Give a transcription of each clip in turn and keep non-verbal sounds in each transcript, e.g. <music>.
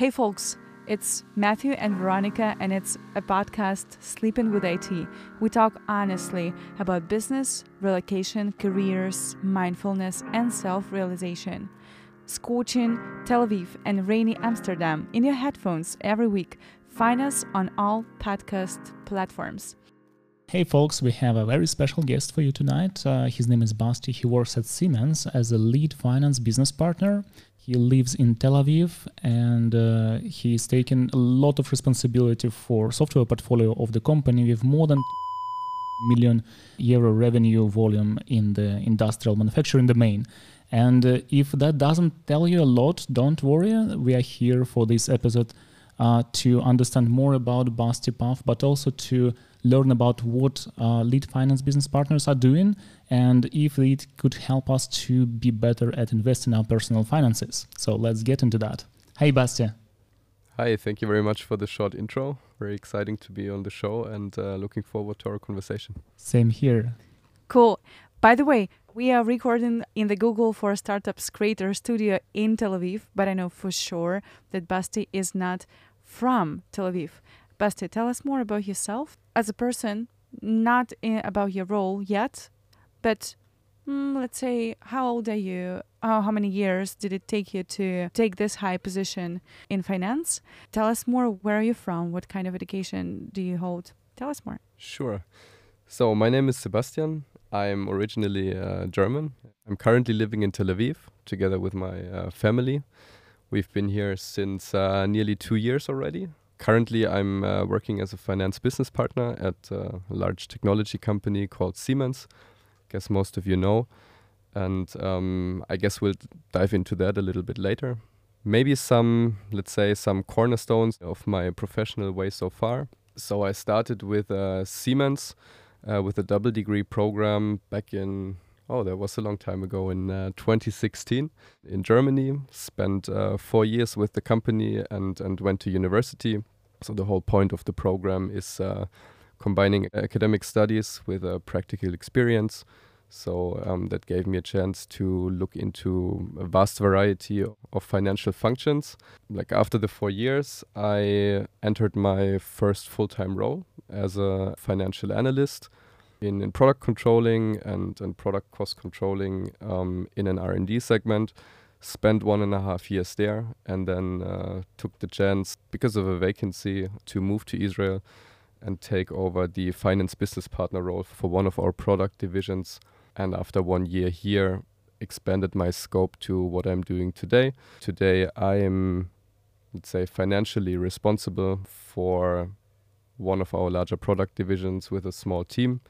Hey, folks, it's Matthew and Veronica, and it's a podcast, Sleeping with IT. We talk honestly about business, relocation, careers, mindfulness, and self realization. Scorching Tel Aviv and rainy Amsterdam in your headphones every week. Find us on all podcast platforms. Hey folks, we have a very special guest for you tonight. Uh, his name is Basti. He works at Siemens as a lead finance business partner. He lives in Tel Aviv and uh, he's taken a lot of responsibility for software portfolio of the company with more than million euro revenue volume in the industrial manufacturing domain. And uh, if that doesn't tell you a lot, don't worry. We are here for this episode uh, to understand more about Basti Path, but also to learn about what uh, lead finance business partners are doing and if it could help us to be better at investing our personal finances. So let's get into that. Hey, Basti. Hi, thank you very much for the short intro. Very exciting to be on the show and uh, looking forward to our conversation. Same here. Cool. By the way, we are recording in the Google for Startups Creator Studio in Tel Aviv, but I know for sure that Basti is not from Tel Aviv. Basti, tell us more about yourself as a person, not in, about your role yet, but mm, let's say, how old are you? How many years did it take you to take this high position in finance? Tell us more. Where are you from? What kind of education do you hold? Tell us more. Sure. So, my name is Sebastian. I'm originally uh, German. I'm currently living in Tel Aviv together with my uh, family. We've been here since uh, nearly two years already currently, I'm uh, working as a finance business partner at a large technology company called Siemens. I guess most of you know, and um, I guess we'll dive into that a little bit later. Maybe some, let's say, some cornerstones of my professional way so far. So I started with uh, Siemens uh, with a double degree program back in oh, that was a long time ago in uh, 2016 in Germany. Spent uh, four years with the company and, and went to university. So the whole point of the program is uh, combining academic studies with a practical experience. So um, that gave me a chance to look into a vast variety of financial functions. Like after the four years, I entered my first full-time role as a financial analyst in, in product controlling and, and product cost controlling um, in an R&D segment. Spent one and a half years there and then uh, took the chance because of a vacancy to move to Israel and take over the finance business partner role for one of our product divisions. And after one year here, expanded my scope to what I'm doing today. Today, I am, let's say, financially responsible for one of our larger product divisions with a small team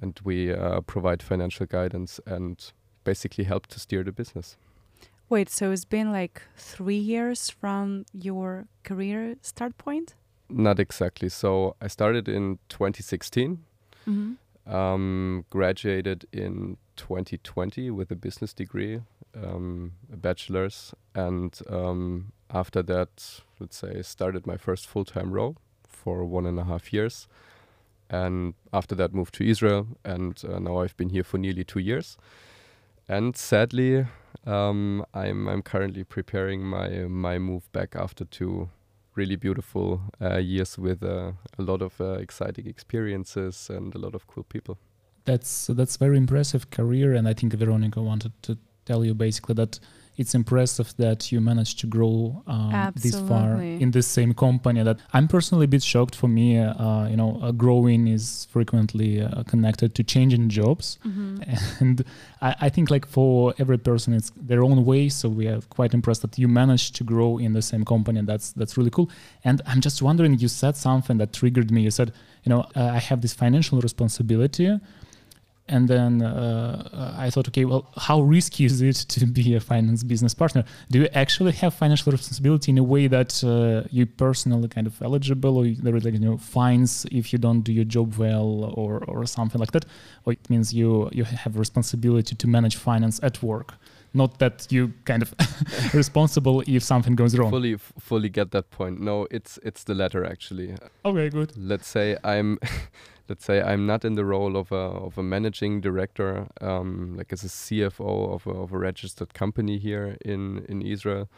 and we uh, provide financial guidance and basically help to steer the business. Wait, so it's been like three years from your career start point? Not exactly. So I started in 2016, mm-hmm. um, graduated in 2020 with a business degree, um, a bachelor's, and um, after that, let's say, started my first full time role for one and a half years and after that moved to Israel, and uh, now I've been here for nearly two years. And sadly, um, I'm I'm currently preparing my my move back after two really beautiful uh, years with uh, a lot of uh, exciting experiences and a lot of cool people. That's that's very impressive career, and I think Veronica wanted to tell you basically that it's impressive that you managed to grow um, this far in the same company. That I'm personally a bit shocked. For me, uh, you know, uh, growing is frequently uh, connected to changing jobs, mm-hmm. <laughs> and I, I, think like for every person, it's their own way. So we are quite impressed that you managed to grow in the same company. And that's that's really cool. And I'm just wondering, you said something that triggered me. You said, you know, uh, I have this financial responsibility and then uh, I thought, okay, well, how risky is it to be a finance business partner? Do you actually have financial responsibility in a way that uh, you personally kind of eligible, or there are like you know fines if you don't do your job well, or or something like that, or it means you you have responsibility to manage finance at work, not that you kind of <laughs> responsible if something goes wrong. Fully, fully get that point. No, it's it's the latter actually. Okay, good. Let's say I'm <laughs> let's say I'm not in the role of a of a managing director, um, like as a CFO of a, of a registered company here in in Israel,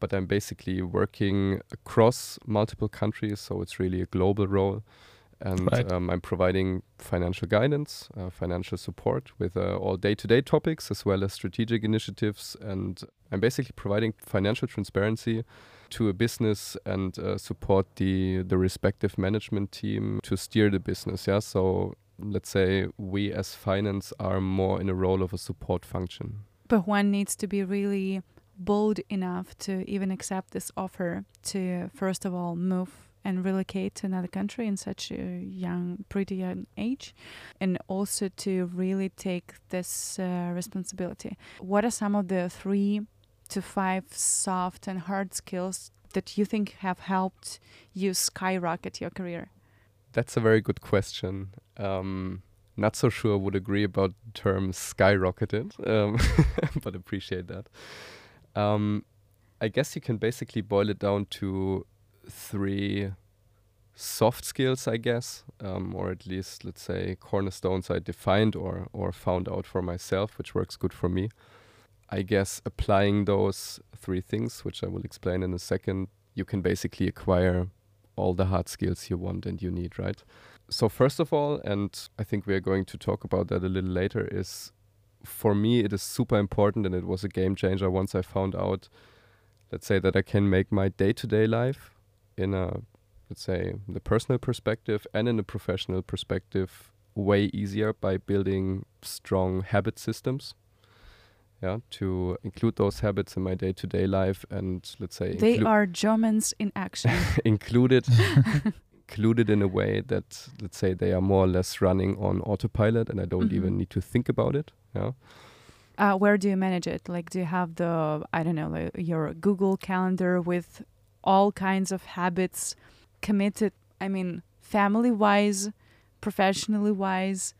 but I'm basically working across multiple countries, so it's really a global role. And right. um, I'm providing financial guidance, uh, financial support with uh, all day to day topics as well as strategic initiatives. And I'm basically providing financial transparency to a business and uh, support the, the respective management team to steer the business. Yeah. So let's say we as finance are more in a role of a support function. But one needs to be really bold enough to even accept this offer to, first of all, move and relocate to another country in such a young, pretty young age, and also to really take this uh, responsibility. What are some of the three to five soft and hard skills that you think have helped you skyrocket your career? That's a very good question. Um, not so sure would agree about the term skyrocketed, um, <laughs> but appreciate that. Um, I guess you can basically boil it down to three soft skills, I guess, um, or at least let's say cornerstones I defined or or found out for myself, which works good for me. I guess applying those three things, which I will explain in a second, you can basically acquire all the hard skills you want and you need, right? So first of all, and I think we are going to talk about that a little later, is for me it is super important and it was a game changer once I found out, let's say that I can make my day-to-day life in a let's say the personal perspective and in a professional perspective way easier by building strong habit systems yeah to include those habits in my day-to-day life and let's say they are germans in action. <laughs> included <laughs> included in a way that let's say they are more or less running on autopilot and i don't mm-hmm. even need to think about it yeah. Uh, where do you manage it? Like do you have the i don't know like your google calendar with all kinds of habits committed? I mean family wise professionally wise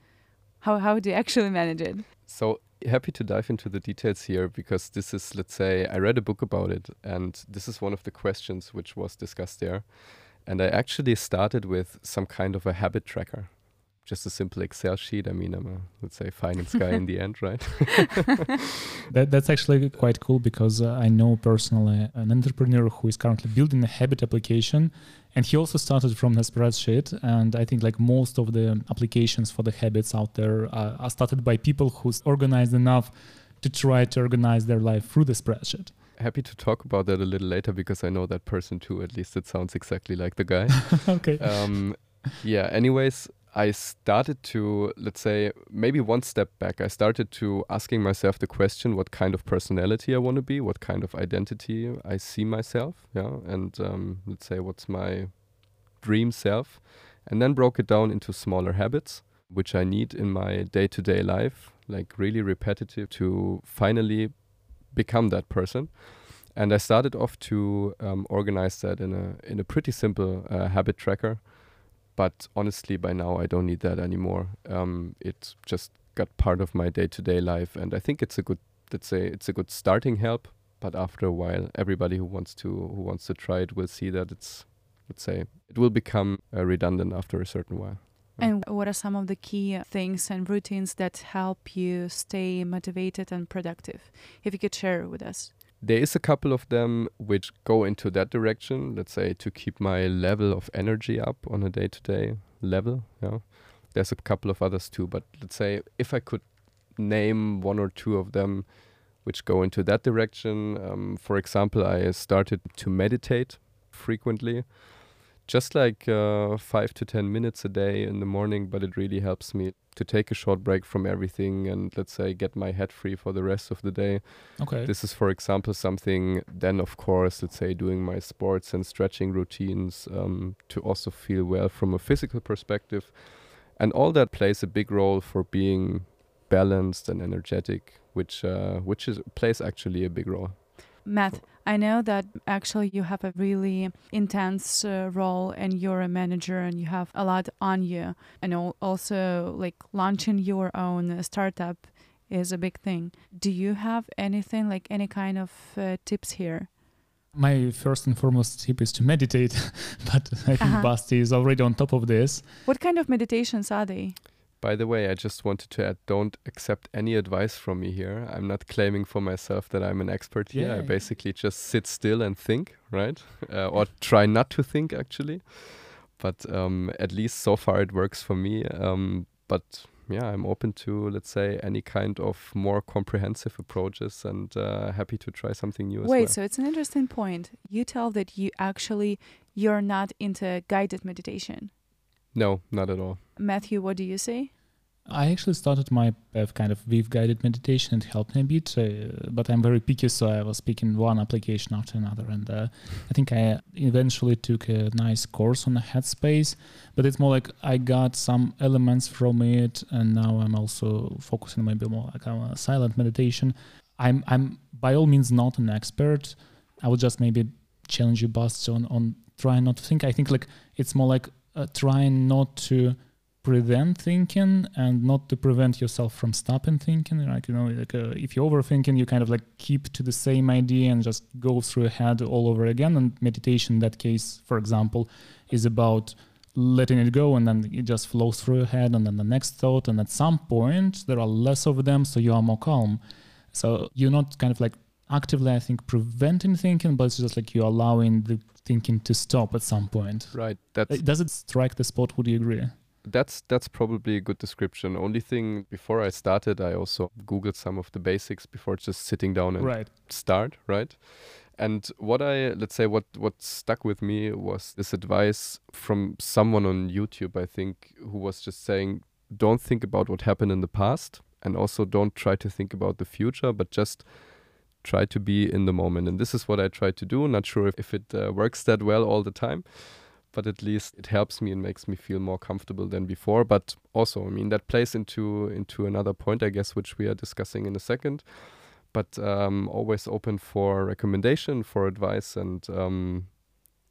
how how do you actually manage it? So happy to dive into the details here because this is let's say i read a book about it and this is one of the questions which was discussed there and i actually started with some kind of a habit tracker just a simple Excel sheet. I mean, I'm a let's say finance guy in the end, right? <laughs> that, that's actually quite cool because uh, I know personally an entrepreneur who is currently building a habit application, and he also started from a spreadsheet. And I think like most of the applications for the habits out there uh, are started by people who's organized enough to try to organize their life through the spreadsheet happy to talk about that a little later because I know that person too. At least it sounds exactly like the guy. <laughs> okay. Um, yeah. Anyways, I started to, let's say, maybe one step back. I started to asking myself the question what kind of personality I want to be, what kind of identity I see myself, yeah, and um, let's say what's my dream self, and then broke it down into smaller habits which I need in my day to day life, like really repetitive to finally become that person. And I started off to um, organize that in a in a pretty simple uh, habit tracker but honestly, by now I don't need that anymore. Um, it just got part of my day-to-day life, and I think it's a good, let's say, it's a good starting help. But after a while, everybody who wants to who wants to try it will see that it's, let's say, it will become uh, redundant after a certain while. And what are some of the key things and routines that help you stay motivated and productive? If you could share with us. There is a couple of them which go into that direction, let's say to keep my level of energy up on a day to day level. Yeah. There's a couple of others too, but let's say if I could name one or two of them which go into that direction. Um, for example, I started to meditate frequently just like uh, five to 10 minutes a day in the morning, but it really helps me to take a short break from everything and let's say get my head free for the rest of the day. Okay. This is, for example, something then, of course, let's say doing my sports and stretching routines um, to also feel well from a physical perspective. And all that plays a big role for being balanced and energetic, which uh, which is plays actually a big role. Matt, I know that actually you have a really intense uh, role and you're a manager and you have a lot on you. And also, like launching your own startup is a big thing. Do you have anything like any kind of uh, tips here? My first and foremost tip is to meditate, <laughs> but I think uh -huh. Basti is already on top of this. What kind of meditations are they? By the way, I just wanted to add don't accept any advice from me here. I'm not claiming for myself that I'm an expert here. Yeah. I basically just sit still and think, right? <laughs> Uh, or try not to think, actually. But um, at least so far it works for me. Um, but yeah, I'm open to, let's say, any kind of more comprehensive approaches and uh, happy to try something new Wait, well. so it's an interesting point. You tell that you actually, you're not into guided meditation. No, not at all. Matthew, what do you say? I actually started my kind of with guided meditation. It helped me a bit, uh, but I'm very picky, so I was picking one application after another. And uh, I think I eventually took a nice course on Headspace, but it's more like I got some elements from it, and now I'm also focusing maybe more like on a silent meditation. I'm I'm by all means not an expert. I would just maybe challenge you, Bast, on on trying not to think. I think like it's more like uh, trying not to prevent thinking and not to prevent yourself from stopping thinking like you know like uh, if you're overthinking you kind of like keep to the same idea and just go through head all over again. And meditation in that case for example is about letting it go and then it just flows through your head. And then the next thought and at some point there are less of them so you are more calm. So you're not kind of like actively i think preventing thinking but it's just like you're allowing the thinking to stop at some point. Right. That does it strike the spot? Would you agree that's that's probably a good description. Only thing before I started, I also googled some of the basics before just sitting down and right. start. Right. And what I let's say what what stuck with me was this advice from someone on YouTube, I think, who was just saying, don't think about what happened in the past, and also don't try to think about the future, but just try to be in the moment. And this is what I try to do. Not sure if, if it uh, works that well all the time but at least it helps me and makes me feel more comfortable than before. But also, I mean, that plays into into another point, I guess, which we are discussing in a second. But um, always open for recommendation, for advice, and um,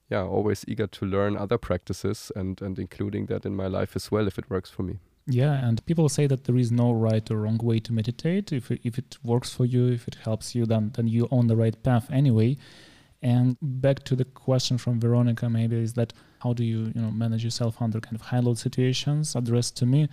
yeah, always eager to learn other practices and and including that in my life as well if it works for me. Yeah, and people say that there is no right or wrong way to meditate. If it, if it works for you, if it helps you, then then you're on the right path anyway. And back to the question from Veronica, maybe is that how do you you know manage yourself under kind of high load situations? Addressed to me,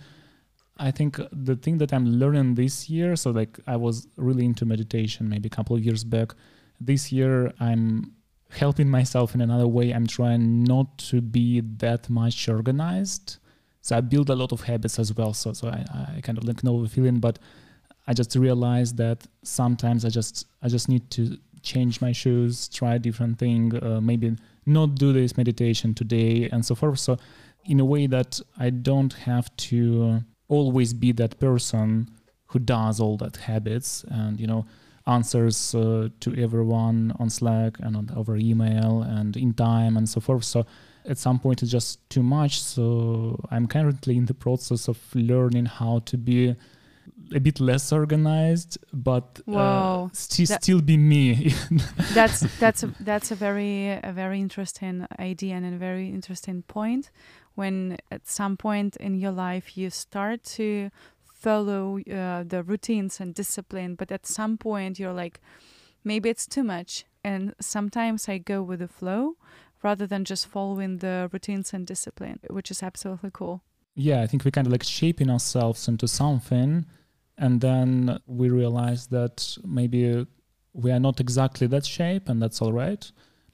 I think the thing that I'm learning this year. So like I was really into meditation maybe a couple of years back. This year I'm helping myself in another way. I'm trying not to be that much organized. So I build a lot of habits as well. So so I, I kind of like know the feeling, but I just realized that sometimes I just I just need to change my shoes, try a different thing, uh, maybe not do this meditation today, and so forth. So, in a way that I don't have to always be that person who does all that habits and you know answers uh, to everyone on Slack and on, over email and in time and so forth. So at some point it's just too much. So I'm currently in the process of learning how to be a bit less organized, but uh, st- that, still be me. <laughs> that's that's a, that's a very a very interesting idea and a very interesting point. When at some point in your life you start to follow uh, the routines and discipline, but at some point you're like, maybe it's too much. And sometimes I go with the flow rather than just following the routines and discipline, which is absolutely cool. Yeah, I think we kind of like shaping ourselves into something and then we realized that maybe we are not exactly that shape and that's all right.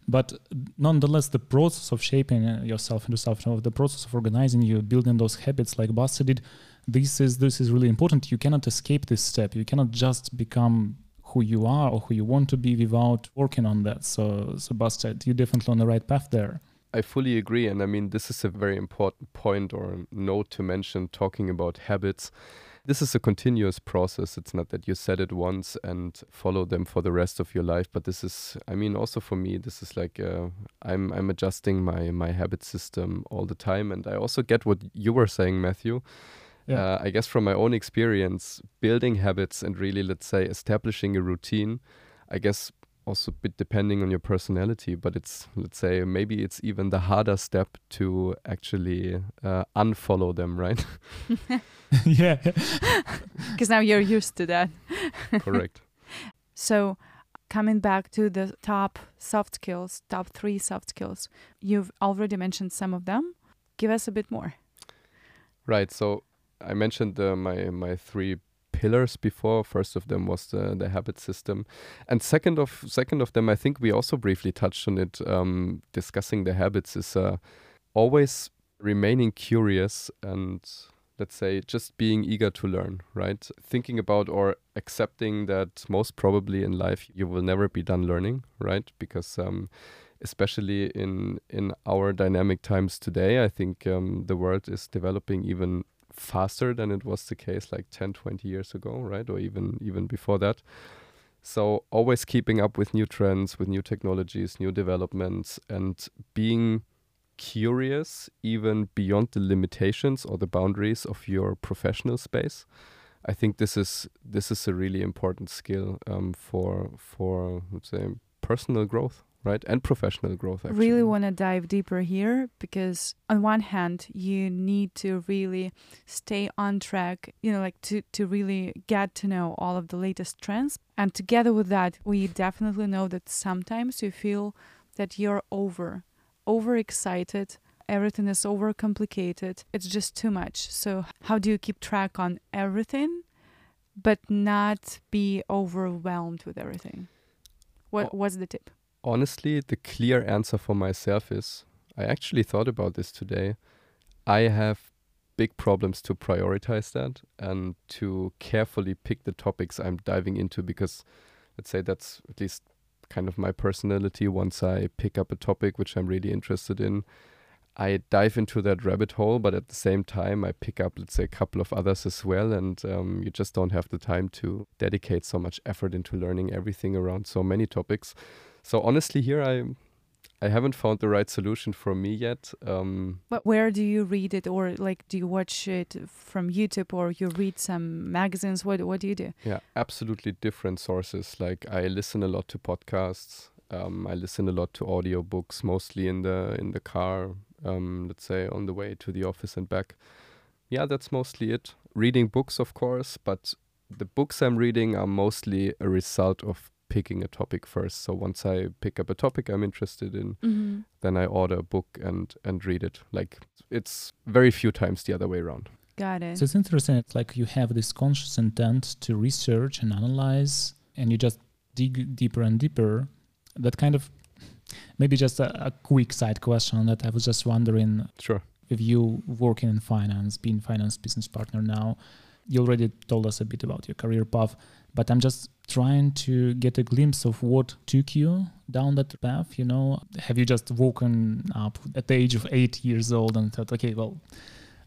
But nonetheless the process of shaping uh, yourself into something the process of organizing you building those habits like Basti did this is this is really important. You cannot escape this step. You cannot just become who you are or who you want to be without working on that. So so Basti you're definitely on the right path there. I fully agree. And I mean this is a very important point or note to mention talking about habits this is a continuous process. It's not that you set it once and follow them for the rest of your life, but this is, I mean, also for me, this is like uh, I'm I'm adjusting my my habit system all the time, and I also get what you were saying, Matthew. Yeah. Uh, I guess from my own experience, building habits and really, let's say, establishing a routine. I guess also a bit depending on your personality, but it's let's say maybe it's even the harder step to actually uh, unfollow them, right? <laughs> <laughs> yeah, <laughs> because now you're used to that. Correct. So, coming back to the top soft skills, top three soft skills, you've already mentioned some of them. Give us a bit more. Right. So I mentioned uh, my my three pillars before. First of them was the the habit system, and second of second of them, I think we also briefly touched on it. Um, discussing the habits is uh, always remaining curious and let's say just being eager to learn right thinking about or accepting that most probably in life you will never be done learning right because um, especially in in our dynamic times today i think um, the world is developing even faster than it was the case like 10 20 years ago right? Or even even before that. So always keeping up with new trends with new technologies new developments and being curious even beyond the limitations or the boundaries of your professional space. I think this is this is a really important skill um, for for let's say personal growth right? And professional growth actually. really want to dive deeper here because on one hand you need to really stay on track you know like to to really get to know all of the latest trends. And together with that we definitely know that sometimes you feel that you're over overexcited everything is overcomplicated it's just too much. So how do you keep track on everything but not be overwhelmed with everything? What what's the tip honestly, the clear answer for myself is I actually thought about this today. I have big problems to prioritize that and to carefully pick the topics I'm diving into because let's say that's at least kind of my personality. Once I pick up a topic which I'm really interested in, I dive into that rabbit hole, but at the same time, I pick up, let's say, a couple of others as well. And um, you just don't have the time to dedicate so much effort into learning everything around so many topics. So honestly, here I I haven't found the right solution for me yet. Um, but where do you read it, or like, do you watch it from YouTube, or you read some magazines? What What do you do? Yeah, absolutely different sources. Like I listen a lot to podcasts. Um, I listen a lot to audiobooks, mostly in the in the car. Um, let's say on the way to the office and back. Yeah, that's mostly it. Reading books, of course, but the books I'm reading are mostly a result of picking a topic first. So once I pick up a topic I'm interested in, mm-hmm. then I order a book and and read it. Like it's very few times the other way around. Got it. So it's interesting. It's like you have this conscious intent to research and analyze, and you just dig deeper and deeper. That kind of maybe just a, a quick side question that I was just wondering. Sure. If you working in finance, being finance business partner now, you already told us a bit about your career path but i'm just trying to get a glimpse of what took you down that path you know have you just woken up at the age of eight years old and thought okay well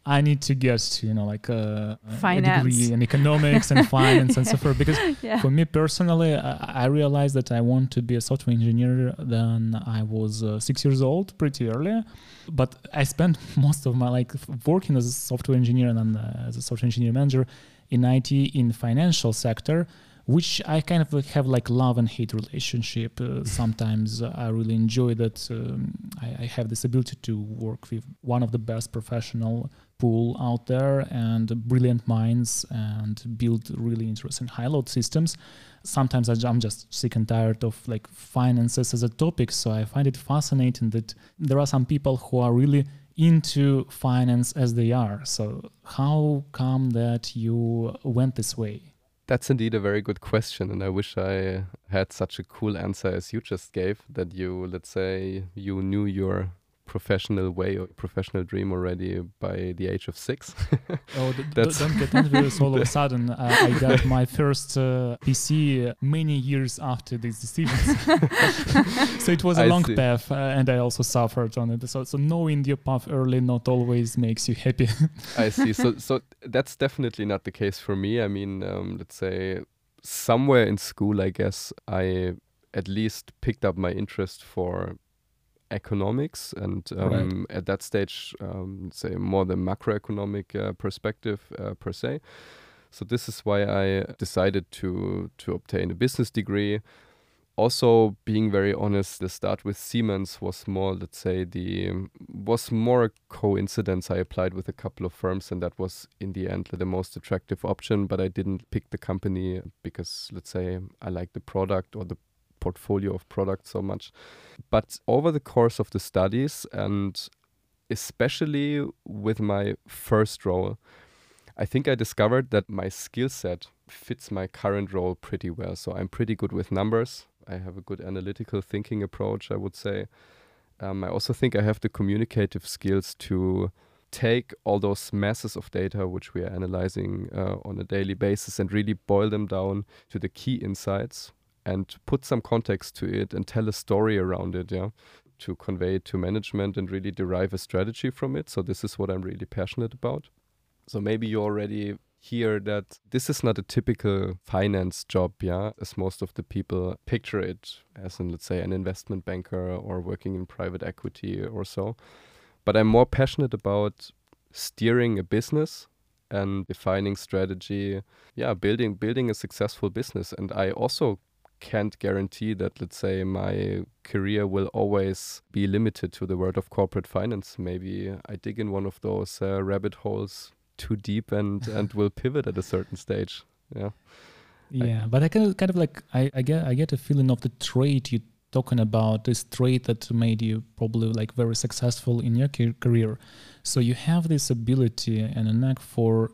I need to get to you know like uh, a, a degree in economics and <laughs> finance and so forth. Because yeah. for me personally, I, I, realized that I want to be a software engineer. Then I was uh, six years old, pretty early. But I spent <laughs> most of my like working as a software engineer and then uh, as a software engineer manager in IT in financial sector which I kind of have like love and hate relationship. Uh, sometimes I really enjoy that um, I, I, have this ability to work with one of the best professional pool out there and brilliant minds and build really interesting high load systems. Sometimes I'm just sick and tired of like finances as a topic, so I find it fascinating that there are some people who are really into finance as they are. So how come that you went this way? That's indeed a very good question, and I wish I uh, had such a cool answer as you just gave. That you, let's say, you knew your professional way or professional dream already by the age of six. <laughs> oh, <laughs> don't get all of a sudden. Uh, I <laughs> got my first uh, PC many years after these decisions. so it was a I long see. path, uh, and I also suffered on it. So, so knowing your path early not always makes you happy. I see. So, so that's definitely not the case for me. I mean, um, let's say somewhere in school, I guess I at least picked up my interest for economics and um, right. at that stage um, say more the macroeconomic uh, perspective uh, per se. So this is why i decided to to obtain a business degree. Also being very honest the start with siemens was more let's say the was more a coincidence. I applied with a couple of firms and that was in the end the most attractive option but i didn't pick the company because let's say i like the product or the portfolio of products so much. But over the course of the studies, and especially with my first role, I think I discovered that my skill set fits my current role pretty well. So I'm pretty good with numbers. I have a good analytical thinking approach, I would say. Um, I also think I have the communicative skills to take all those masses of data which we are analyzing uh, on a daily basis and really boil them down to the key insights and put some context to it and tell a story around it, yeah, to convey it to management and really derive a strategy from it. So this is what I'm really passionate about. So maybe you already hear that this is not a typical finance job, yeah, as most of the people picture it as in, let's say, an investment banker or working in private equity or so. But I'm more passionate about steering a business and defining strategy, yeah, building building a successful business. And I also can't guarantee that, let's say, my career will always be limited to the world of corporate finance. Maybe I dig in one of those uh, rabbit holes too deep and <laughs> and will pivot at a certain stage. Yeah. Yeah, I, but I kind of kind of like I, I get I get a feeling of the trait you talking about this trait that made you probably like very successful in your career. So you have this ability and a knack for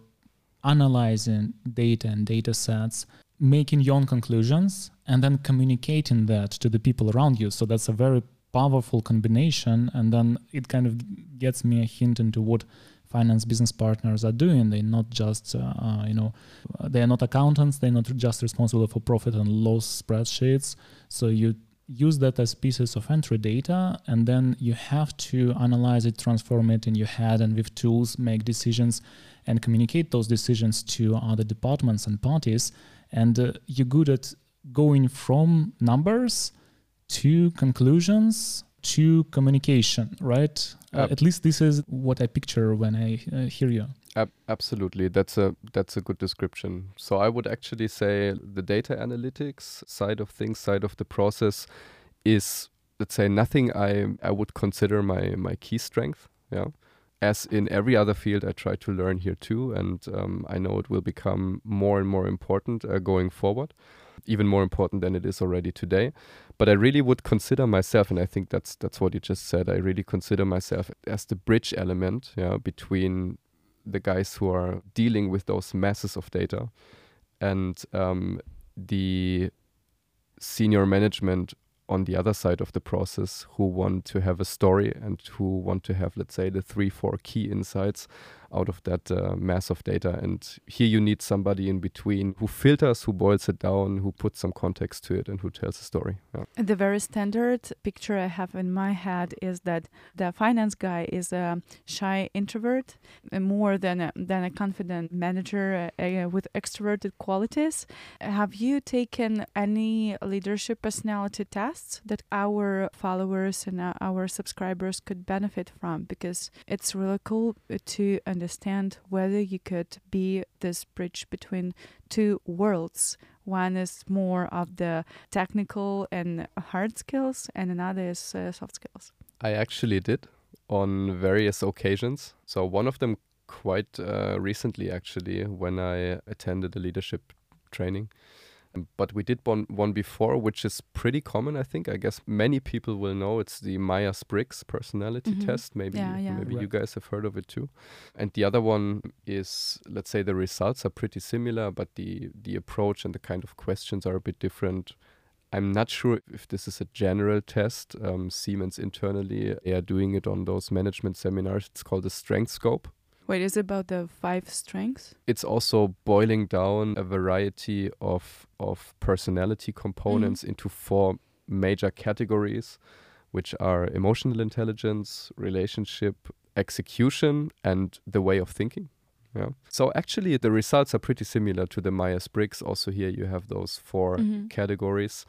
analyzing data and data sets, making your own conclusions, and then communicating that to the people around you. So that's a very powerful combination. And then it kind of gets me a hint into what finance business partners are doing. They're not just, uh, uh, you know, they are not accountants. They're not just responsible for profit and loss spreadsheets. So you use that as pieces of entry data, and then you have to analyze it, transform it in your head, and with tools make decisions and communicate those decisions to other departments and parties. And uh, you're good at going from numbers to conclusions to communication, right? Uh, at least this is what I picture when I uh, hear you. Ab- absolutely, that's a that's a good description. So I would actually say the data analytics side of things, side of the process, is let's say nothing I I would consider my my key strength. Yeah, as in every other field, I try to learn here too, and um, I know it will become more and more important uh, going forward even more important than it is already today. But I really would consider myself, and I think that's that's what you just said. I really consider myself as the bridge element, yeah, between the guys who are dealing with those masses of data and um, the senior management on the other side of the process who want to have a story and who want to have, let's say, the three, four key insights out of that uh, mass of data. And here you need somebody in between who filters, who boils it down, who puts some context to it, and who tells a story. Yeah. The very standard picture I have in my head is that the finance guy is a shy introvert, uh, more than a, than a confident manager uh, uh, with extroverted qualities. Have you taken any leadership personality tests that our followers and uh, our subscribers could benefit from? Because it's really cool to understand whether you could be this bridge between two worlds. One is more of the technical and hard skills, and another is uh, soft skills. I actually did on various occasions. So, one of them quite uh, recently, actually, when I attended a leadership training. But we did one one before, which is pretty common, I think. I guess many people will know it's the Myers Briggs personality mm -hmm. test. Maybe yeah, yeah. maybe right. you guys have heard of it too. And the other one is, let's say, the results are pretty similar, but the the approach and the kind of questions are a bit different. I'm not sure if this is a general test. Um, Siemens internally they are doing it on those management seminars. It's called the Strengthscope. Wait, is it about the five strengths? It's also boiling down a variety of of personality components mm-hmm. into four major categories, which are emotional intelligence, relationship, execution, and the way of thinking. Yeah. So actually, the results are pretty similar to the Myers Briggs. Also, here you have those 4 mm-hmm. categories,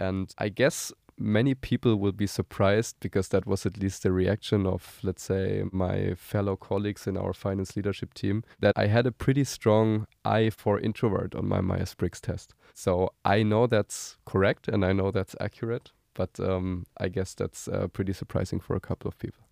and I guess many people will be surprised because that was at least the reaction of, let's say, my fellow colleagues in our finance leadership team, that I had a pretty strong I for introvert on my Myers Briggs test. So I know that's correct and I know that's accurate, but um, I guess that's uh, pretty surprising for a couple of people.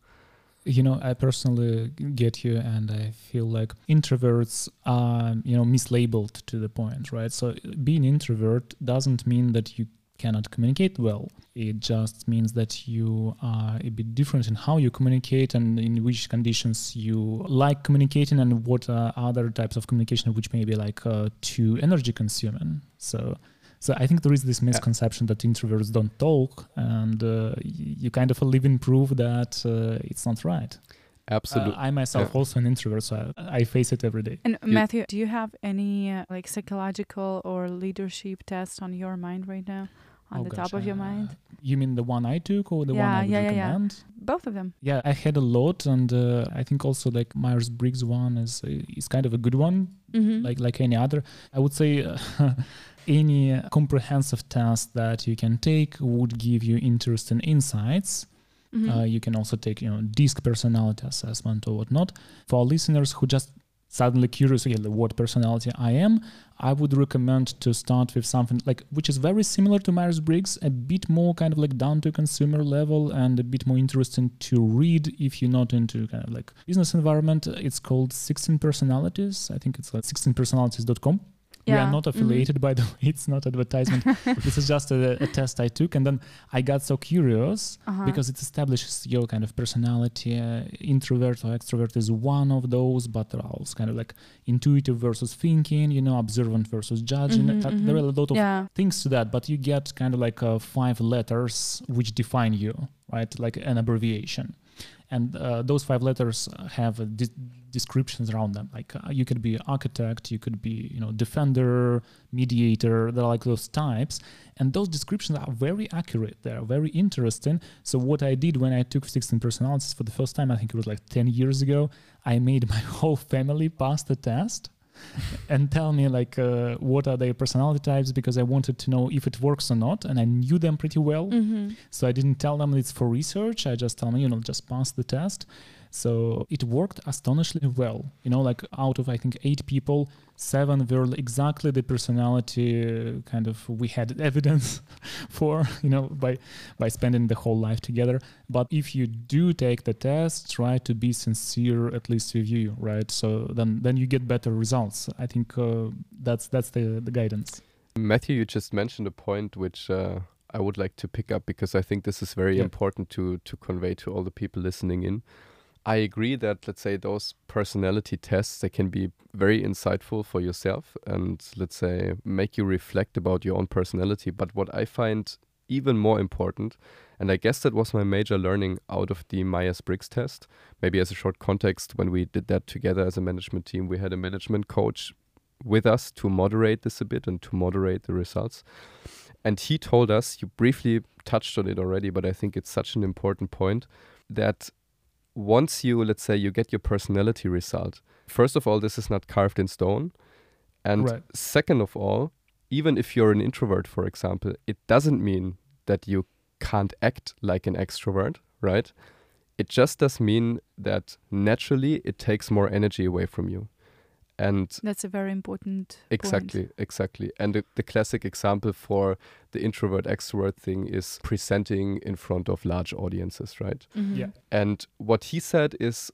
You know, I personally get you, and I feel like introverts are, you know, mislabeled to the point, right? So being introvert doesn't mean that you cannot communicate well. It just means that you are a bit different in how you communicate and in which conditions you like communicating and what are other types of communication which may be like uh, too energy consuming. So so I think there is this misconception that introverts don't talk, and uh, you kind of live in proof that uh, it's not right. Absolutely. Uh, I myself yeah. also an introvert, so I, I, face it every day. And you Matthew, do you have any uh, like psychological or leadership test on your mind right now? On oh the gosh, top of your mind? Uh, you mean the one I took or the yeah, one I would yeah, recommend? Yeah, Both of them. Yeah, I had a lot, and uh, I think also like Myers Briggs one is is kind of a good one, mm-hmm. like like any other. I would say. <laughs> any comprehensive test that you can take would give you interesting insights. Mm-hmm. Uh, you can also take, you know, DISC personality assessment or whatnot. For listeners who just suddenly curious, okay, what personality I am, I would recommend to start with something like which is very similar to Myers Briggs, a bit more kind of like down to consumer level and a bit more interesting to read if you're not into kind of like business environment. It's called 16 Personalities. I think it's like 16personalities.com. Yeah. We are not mm-hmm. affiliated, mm-hmm. by the way. <laughs> It's not advertisement. <laughs> this is just a, a, test I took, and then I got so curious uh-huh. because it establishes your kind of personality. Uh, introvert or extrovert is one of those, but there are also kind of like intuitive versus thinking. You know, observant versus judging. Mm-hmm, mm-hmm. There are a lot of yeah. things to that, but you get kind of like uh, five letters which define you, right? Like an abbreviation and uh, those five letters have di- descriptions around them. Like uh, you could be architect you could be you know defender mediator they're like those types. And those descriptions are very accurate. They're very interesting. So what i did when i took 16 personalities for the first time i think it was like 10 years ago i made my <laughs> whole family pass the test and tell me like uh, what are their personality types because I wanted to know if it works or not, and I knew them pretty well. Mm-hmm. So I didn't tell them it's for research. I just tell them you know just pass the test. So it worked astonishingly well. You know, like out of I think eight people, seven were exactly the personality kind of we had <laughs> evidence for. You know, by by spending the whole life together. But if you do take the test, try to be sincere at least with you, right? So then then you get better results. I think uh, that's that's the the guidance. Matthew, you just mentioned a point which. Uh, I would like to pick up because I think this is very yeah. important to to convey to all the people listening in. I agree that let's say those personality tests they can be very insightful for yourself and let's say make you reflect about your own personality. But what I find even more important, and I guess that was my major learning out of the Myers Briggs test. Maybe as a short context, when we did that together as a management team, we had a management coach with us to moderate this a bit and to moderate the results. And he told us, you briefly touched on it already, but I think it's such an important point that once you, let's say, you get your personality result, first of all, this is not carved in stone. And right. second of all, even if you're an introvert, for example, it doesn't mean that you can't act like an extrovert, right? It just does mean that naturally it takes more energy away from you and that's a very important exactly point. exactly and the, the, classic example for the introvert extrovert thing is presenting in front of large audiences right mm-hmm. yeah and what he said is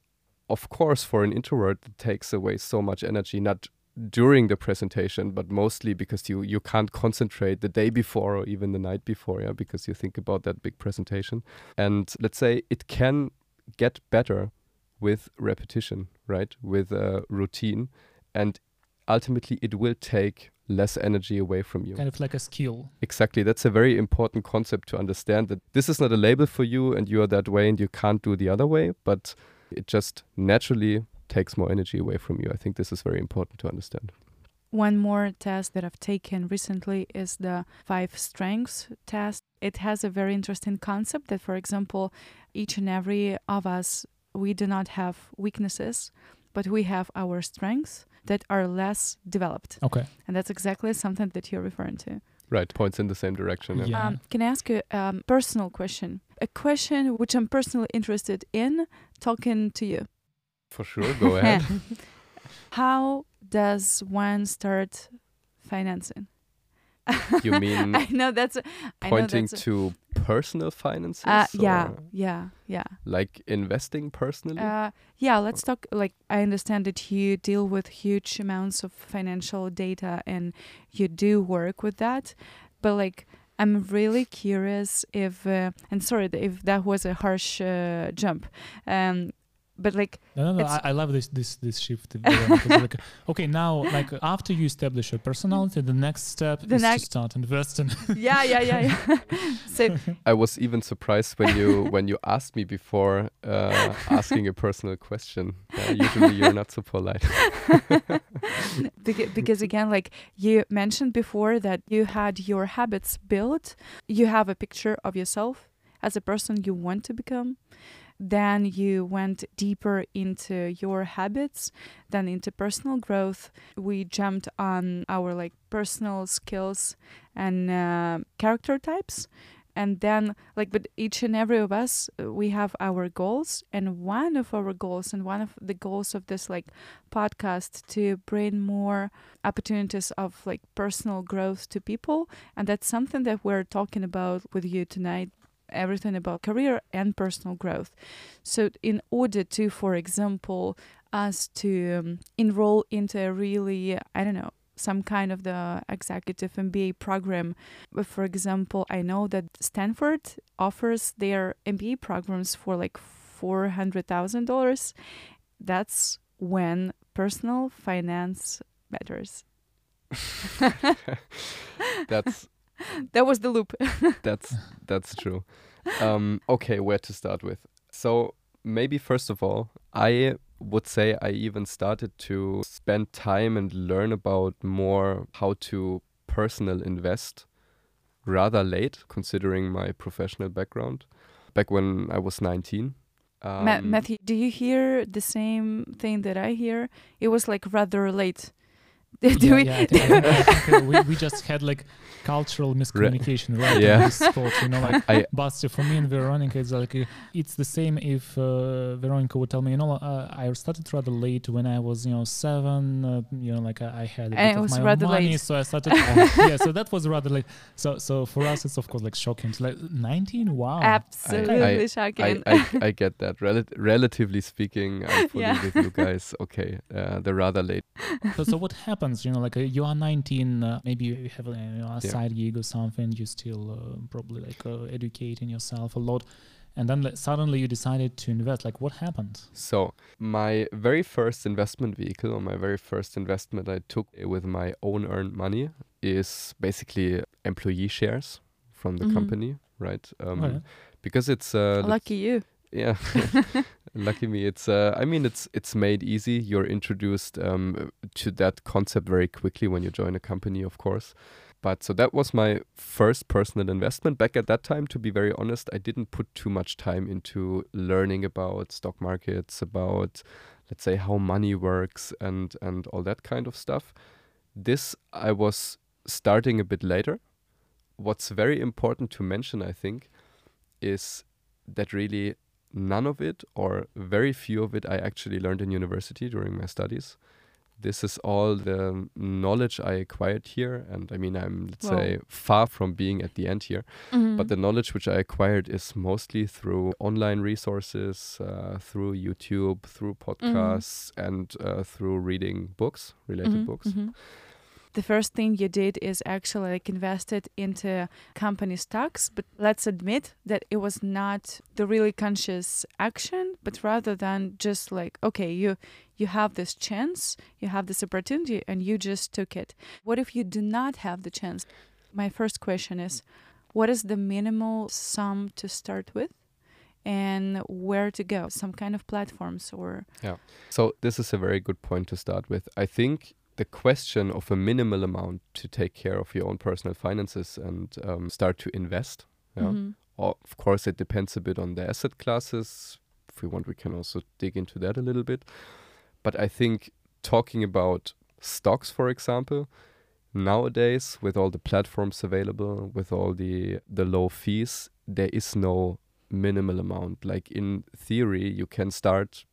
of course for an introvert it takes away so much energy not during the presentation but mostly because you you can't concentrate the day before or even the night before yeah because you think about that big presentation and let's say it can get better with repetition, right? With a routine. And ultimately, it will take less energy away from you. Kind of like a skill. Exactly. That's a very important concept to understand that this is not a label for you and you are that way and you can't do the other way, but it just naturally takes more energy away from you. I think this is very important to understand. One more test that I've taken recently is the five strengths test. It has a very interesting concept that, for example, each and every of us we do not have weaknesses, but we have our strengths that are less developed. Okay. And that's exactly something that you're referring to. Right, points in the same direction. Yeah. yeah. Um, can I ask you a um, personal question? A question which I'm personally interested in talking to you. For sure, go <laughs> ahead. How does one start financing? You mean <laughs> I know that's pointing know that's to personal finances? Uh, yeah, yeah, yeah. Like investing personally? Uh, yeah, let's talk. Like, I understand that you deal with huge amounts of financial data and you do work with that, but like, I'm really curious if, uh, and sorry if that was a harsh uh, jump, um, but like no, no, no I, I, love this this this shift like, <laughs> okay now like after you establish your personality the next step the is to start investing. <laughs> Yeah yeah yeah yeah. <laughs> So i was even surprised when you when you asked me before uh, asking a personal question. Uh, usually you're not so polite. Because, because again like you mentioned before that you had your habits built. You have a picture of yourself as a person you want to become then you went deeper into your habits then into personal growth. We jumped on our like personal skills and uh, character types. And then like but each and every of us we have our goals. And one of our goals and one of the goals of this like podcast to bring more opportunities of like personal growth to people. And that's something that we're talking about with you tonight everything about career and personal growth. So, in order to, for example, us to um, enroll into a really, I don't know, some kind of the executive MBA program. For example, I know that Stanford offers their MBA programs for like four hundred thousand dollars. That's when personal finance matters. <laughs> That's <laughs> that was the loop. <laughs> that's that's true. Um, okay, where to start with? So maybe first of all, I would say I even started to spend time and learn about more how to personal invest rather late, considering my professional background. Back when I was 19. Um, Ma- Matthew, do you hear the same thing that I hear? It was like rather late. <laughs> do yeah, we? Yeah, I <laughs> I I <laughs> we, we just had like cultural miscommunication right yeah. in this spot. You know, like I, Basti, for me and Veronica, it's like uh, it's the same. If uh, Veronica would tell me, you know, uh, I started rather late when I was, you know, seven. Uh, you know, like I, I had a and bit of my own money, late. so I started. yeah, so that was rather late. So, so for us, it's of course like shocking. It's like nineteen. Wow, absolutely I, shocking. I, I, get that. Rel- relatively speaking, I'm fully yeah. with you guys. Okay, uh, they're rather late. So, so what happened? Happens you know like uh, you are 19 uh, maybe you have a, you know, a yeah. side gig or something you still uh, probably like uh, educating yourself a lot and then like, suddenly you decided to invest like what happened so my very first investment vehicle or my very first investment i took with my own earned money is basically employee shares from the mm-hmm. company right um, oh, yeah. because it's uh, lucky you yeah <laughs> lucky me it's uh, i mean it's it's made easy. You're introduced um, to that concept very quickly when you join a company of course. But so that was my first personal investment. Back at that time to be very honest i didn't put too much time into learning about stock markets about let's say how money works and and all that kind of stuff. This i was starting a bit later. What's very important to mention i think is that really none of it or very few of it I actually learned in university during my studies. This is all the knowledge I acquired here. And I mean, I'm, let's say, far from being at the end here. Mm-hmm. But the knowledge which I acquired is mostly through online resources, uh, through YouTube, through mm-hmm. podcasts, mm-hmm. and uh, through reading books, related mm-hmm. books. The first thing you did is actually like invested into company stocks but let's admit that it was not the really conscious action but rather than just like okay you you have this chance you have this opportunity and you just took it. What if you do not have the chance? My first question is what is the minimal sum to start with? And where to go? Some kind of platforms or yeah. So this is a very good point to start with. I think the question of a minimal amount to take care of your own personal finances and um, start to invest. Yeah? Mm-hmm. Of course, it depends a bit on the asset classes. If we want, we can also dig into that a little bit. But I think talking about stocks, for example, nowadays with all the platforms available, with all the the low fees, there is no minimal amount. Like in theory, you can start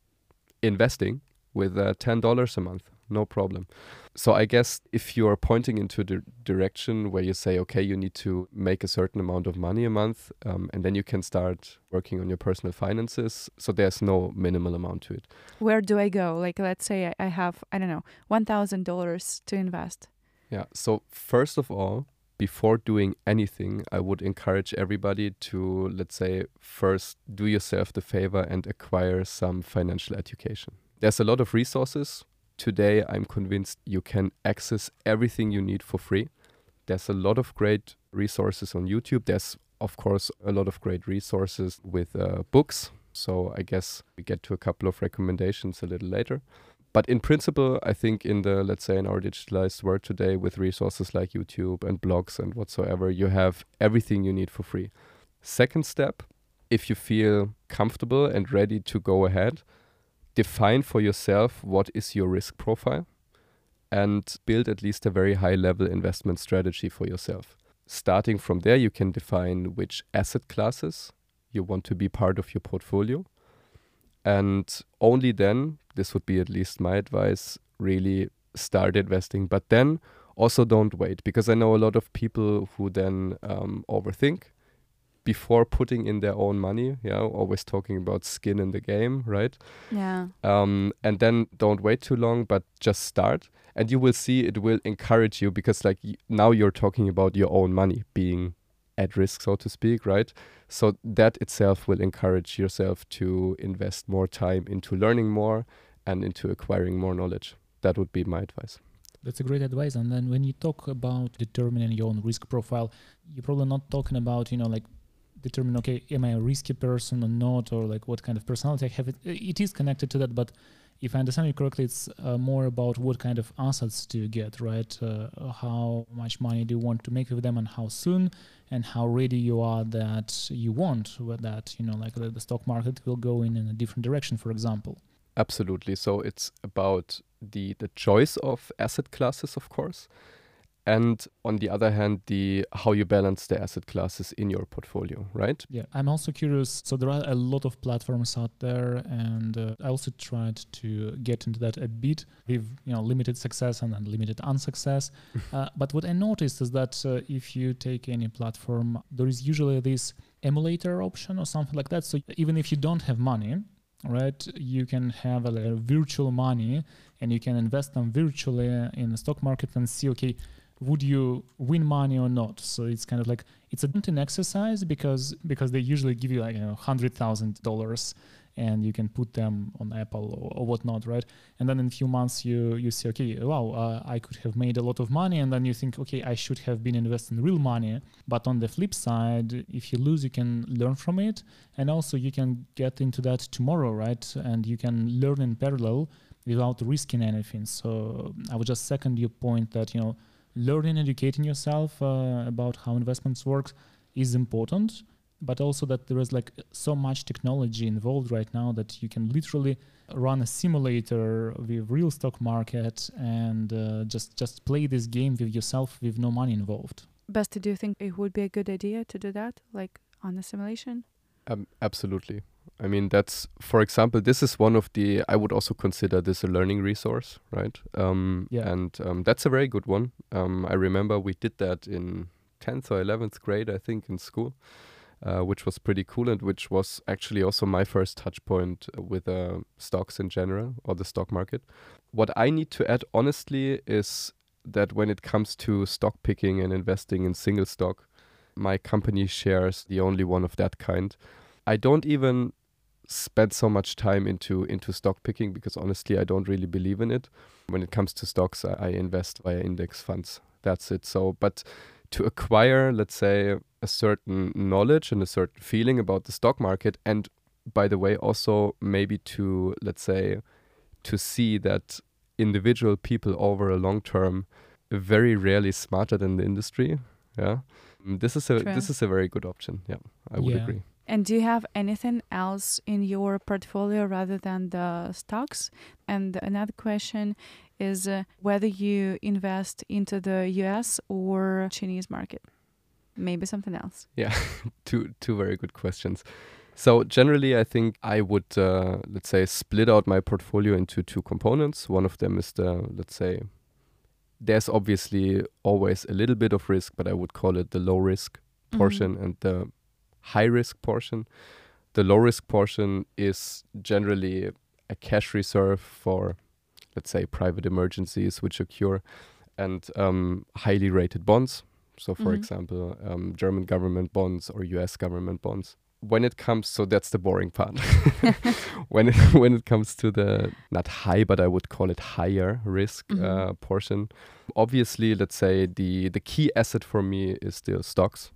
investing with uh, ten dollars a month no problem. So I guess if you are pointing into the direction where you say, okay, you need to make a certain amount of money a month, um, and then you can start working on your personal finances. So there's no minimal amount to it. Where do I go? Like, let's say I have, I don't know, one thousand dollars to invest. Yeah. So first of all, before doing anything, I would encourage everybody to, let's say, first do yourself the favor and acquire some financial education. There's a lot of resources. Today, I'm convinced you can access everything you need for free. There's a lot of great resources on YouTube. There's, of course, a lot of great resources with uh, books. So I guess we get to a couple of recommendations a little later. But in principle, I think in the, let's say, in our digitalized world today with resources like YouTube and blogs and whatsoever, you have everything you need for free. Second step, if you feel comfortable and ready to go ahead, define for yourself what is your risk profile and build at least a very high level investment strategy for yourself. Starting from there, you can define which asset classes you want to be part of your portfolio and only then, this would be at least my advice, really start investing. But then also don't wait because I know a lot of people who then um, overthink before putting in their own money. Yeah, always talking about skin in the game, right? Yeah. Um, and then don't wait too long, but just start, and you will see it will encourage you because like y- now you're talking about your own money being at risk, so to speak, right? So that itself will encourage yourself to invest more time into learning more and into acquiring more knowledge. That would be my advice. That's a great advice. And then when you talk about determining your own risk profile, you're probably not talking about, you know, like determine, okay, am I a risky person or not, or like what kind of personality I have. It, it is connected to that, but if I understand you correctly, it's uh, more about what kind of assets do you get, right? Uh, how much money do you want to make with them, and how soon, and how ready you are that you want that you know, like the, stock market will go in in a different direction, for example. Absolutely. So it's about the the choice of asset classes, of course, and on the other hand the how you balance the asset classes in your portfolio right? Yeah i'm also curious. So there are a lot of platforms out there and uh, i also tried to get into that a bit with you know limited success and then limited unsuccess. <laughs> Uh, but what i noticed is that uh, if you take any platform there is usually this emulator option or something like that. So even if you don't have money right you can have a, a virtual money and you can invest them virtually in the stock market and see okay would you win money or not? So it's kind of like it's a daunting exercise because because they usually give you like you know hundred thousand dollars and you can put them on apple or, or, whatnot right? And then in a few months you you say okay wow uh, i could have made a lot of money. And then you think okay i should have been investing real money. But on the flip side if you lose you can learn from it. And also you can get into that tomorrow right? And you can learn in parallel without risking anything. So i would just second your point that you know learning, educating yourself uh, about how investments work is important, but also that there is like so much technology involved right now that you can literally run a simulator with real stock market and uh, just just play this game with yourself with no money involved. Basti, do you think it would be a good idea to do that, like on the simulation? Um, absolutely. I mean, that's, for example, this is one of the, I would also consider this a learning resource, right? Um, yeah. And um, that's a very good one. Um, I remember we did that in 10th or 11th grade, I think, in school, uh, which was pretty cool and which was actually also my first touch point with uh, stocks in general or the stock market. What I need to add, honestly, is that when it comes to stock picking and investing in single stock, my company shares the only one of that kind. I don't even spend so much time into into stock picking because honestly I don't really believe in it. When it comes to stocks, I, I invest via index funds. That's it. So, but to acquire, let's say, a certain knowledge and a certain feeling about the stock market, and by the way, also maybe to let's say, to see that individual people over a long term are very rarely smarter than the industry. Yeah, this is a True. this is a very good option. Yeah, I would yeah. agree. And do you have anything else in your portfolio rather than the stocks? And another question is uh, whether you invest into the US or Chinese market. Maybe something else. Yeah, <laughs> two two very good questions. So generally, I think I would uh, let's say split out my portfolio into two components. One of them is the let's say there's obviously always a little bit of risk, but I would call it the low risk mm-hmm. portion, mm -hmm. and the high risk portion. The low risk portion is generally a cash reserve for, let's say, private emergencies which occur and um, highly rated bonds. So, for mm-hmm. example, um, German government bonds or US government bonds. When it comes, so that's the boring part. <laughs> <laughs> when it when it comes to the not high, but I would call it higher risk mm-hmm. uh, portion. Obviously, let's say the the key asset for me is still stocks.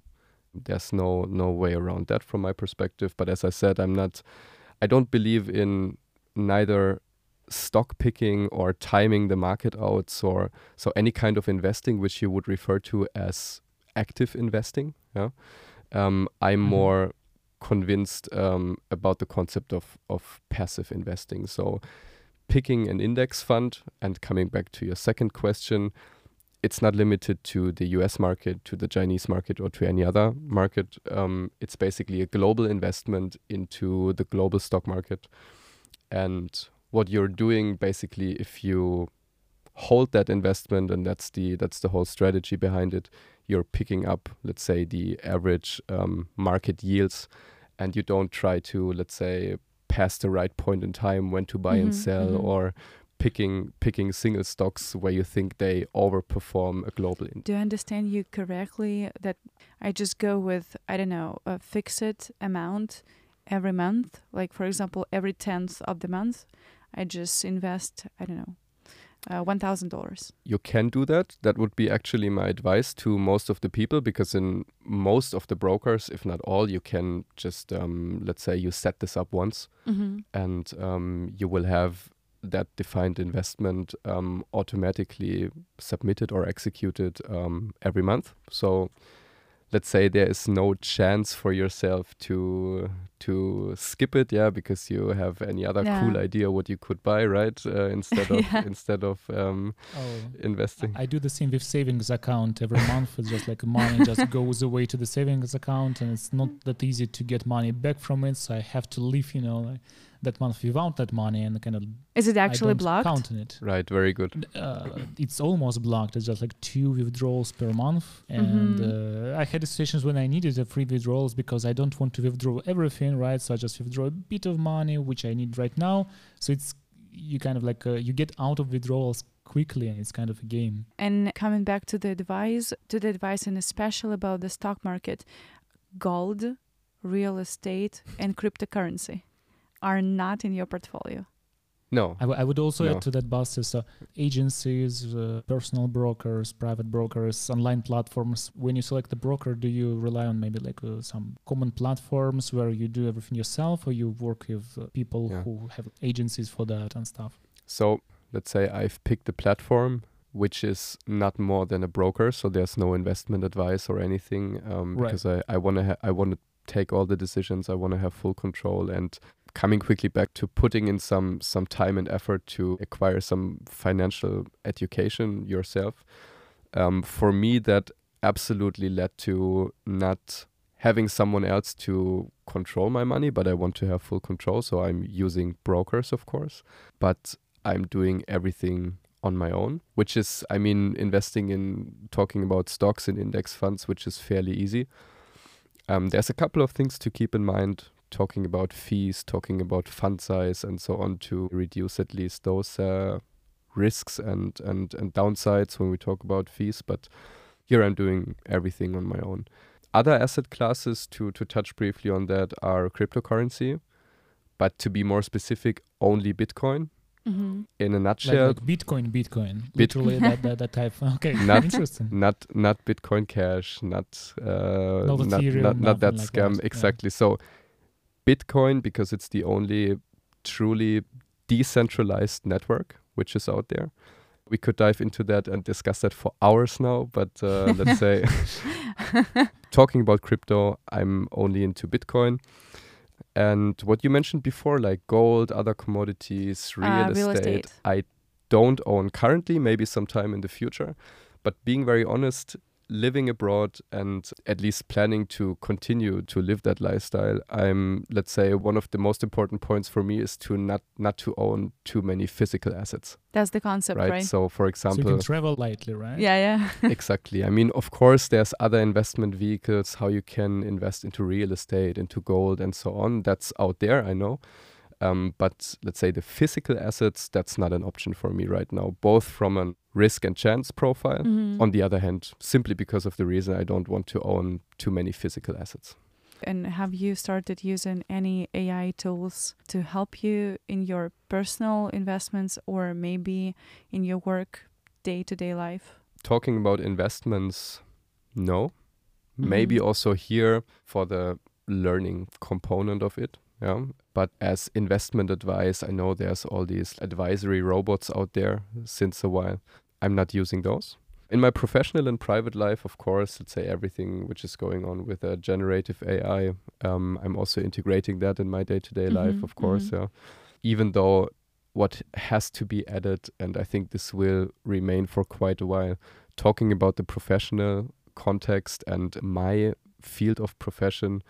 There's no no way around that from my perspective. But as I said, I'm not. I don't believe in neither stock picking or timing the market outs or so any kind of investing which you would refer to as active investing. Yeah, um, I'm mm-hmm. more convinced um, about the concept of of passive investing. So picking an index fund and coming back to your second question. It's not limited to the US market, to the Chinese market, or to any other market. Um, it's basically a global investment into the global stock market. And what you're doing basically if you hold that investment and that's the that's the whole strategy behind it you're picking up let's say the average um, market yields and you don't try to let's say pass the right point in time when to buy mm-hmm, and sell mm-hmm. or picking picking single stocks where you think they overperform a global index. Do I understand you correctly that I just go with I don't know a fixed amount every month like for example every 10th of the month I just invest, I don't know, uh, $1,000. You can do that. That would be actually my advice to most of the people because in most of the brokers, if not all, you can just, um, let's say, you set this up once mm-hmm. and um, you will have that defined investment um, automatically submitted or executed um, every month. So let's say there is no chance for yourself to to skip it yeah because you have any other yeah. cool idea what you could buy right uh, instead <laughs> of yeah. instead of um, oh, investing I, do the same with savings account every month it's just like money just <laughs> goes away to the savings account and it's not that easy to get money back from it so i have to leave you know like, that month without that money and kind of is it actually blocked? counting it. Right very good. Uh, it's almost blocked. It's just like two withdrawals per month. And mm-hmm. uh, i had situations when i needed a free withdrawals because i don't want to withdraw everything right? So i just withdraw a bit of money which i need right now. So it's you kind of like uh, you get out of withdrawals quickly and it's kind of a game. And coming back to the advice to the advice and especially about the stock market gold real estate and cryptocurrency are not in your portfolio. No. I, w- I would also no. add to that, Basti, so agencies, uh, personal brokers, private brokers, online platforms. When you select the broker, do you rely on maybe like uh, some common platforms where you do everything yourself or you work with uh, people yeah. who have agencies for that and stuff? So let's say I've picked a platform which is not more than a broker, so there's no investment advice or anything um, right. because I, I want to ha- I want to take all the decisions. I want to have full control and coming quickly back to putting in some some time and effort to acquire some financial education yourself. Um, for me, that absolutely led to not having someone else to control my money, but I want to have full control. So I'm using brokers, of course, but I'm doing everything on my own, which is, I mean, investing in talking about stocks and index funds, which is fairly easy. Um, there's a couple of things to keep in mind talking about fees, talking about fund size, and so on to reduce at least those uh, risks and, and, and downsides when we talk about fees. But here I'm doing everything on my own. Other asset classes, to, to touch briefly on that, are cryptocurrency, but to be more specific, only Bitcoin. Mm-hmm. In a nutshell, like, like Bitcoin, Bitcoin, Bit- literally that, that, that type. <laughs> Okay, not, interesting. Not not Bitcoin Cash, not uh, not, not, not, not that like scam. That. Exactly. Yeah. So Bitcoin because it's the only truly decentralized network which is out there. We could dive into that and discuss that for hours now, but uh, <laughs> let's say <laughs> talking about crypto, I'm only into Bitcoin. And what you mentioned before, like gold, other commodities, real, uh, real estate, estate, I don't own currently, maybe sometime in the future. But being very honest, living abroad and at least planning to continue to live that lifestyle i'm let's say one of the most important points for me is to not not to own too many physical assets. That's the concept right, right? so for example so you can travel lightly right? Yeah yeah. <laughs> <laughs> Exactly. I mean of course there's other investment vehicles how you can invest into real estate into gold and so on. That's out there i know. Um, but let's say the physical assets, that's not an option for me right now, both from an risk and chance profile. Mm-hmm. On the other hand, simply because of the reason I don't want to own too many physical assets. And have you started using any AI tools to help you in your personal investments or maybe in your work day to day life? Talking about investments, no. Mm-hmm. Maybe also here for the learning component of it. Yeah. But as investment advice, I know there's all these advisory robots out there since a while. I'm not using those. In my professional and private life, of course, let's say everything which is going on with uh, generative AI, um, I'm also integrating that in my day to day life, of course. Mm-hmm. Yeah. Even though what has to be added, and I think this will remain for quite a while, talking about the professional context and my field of profession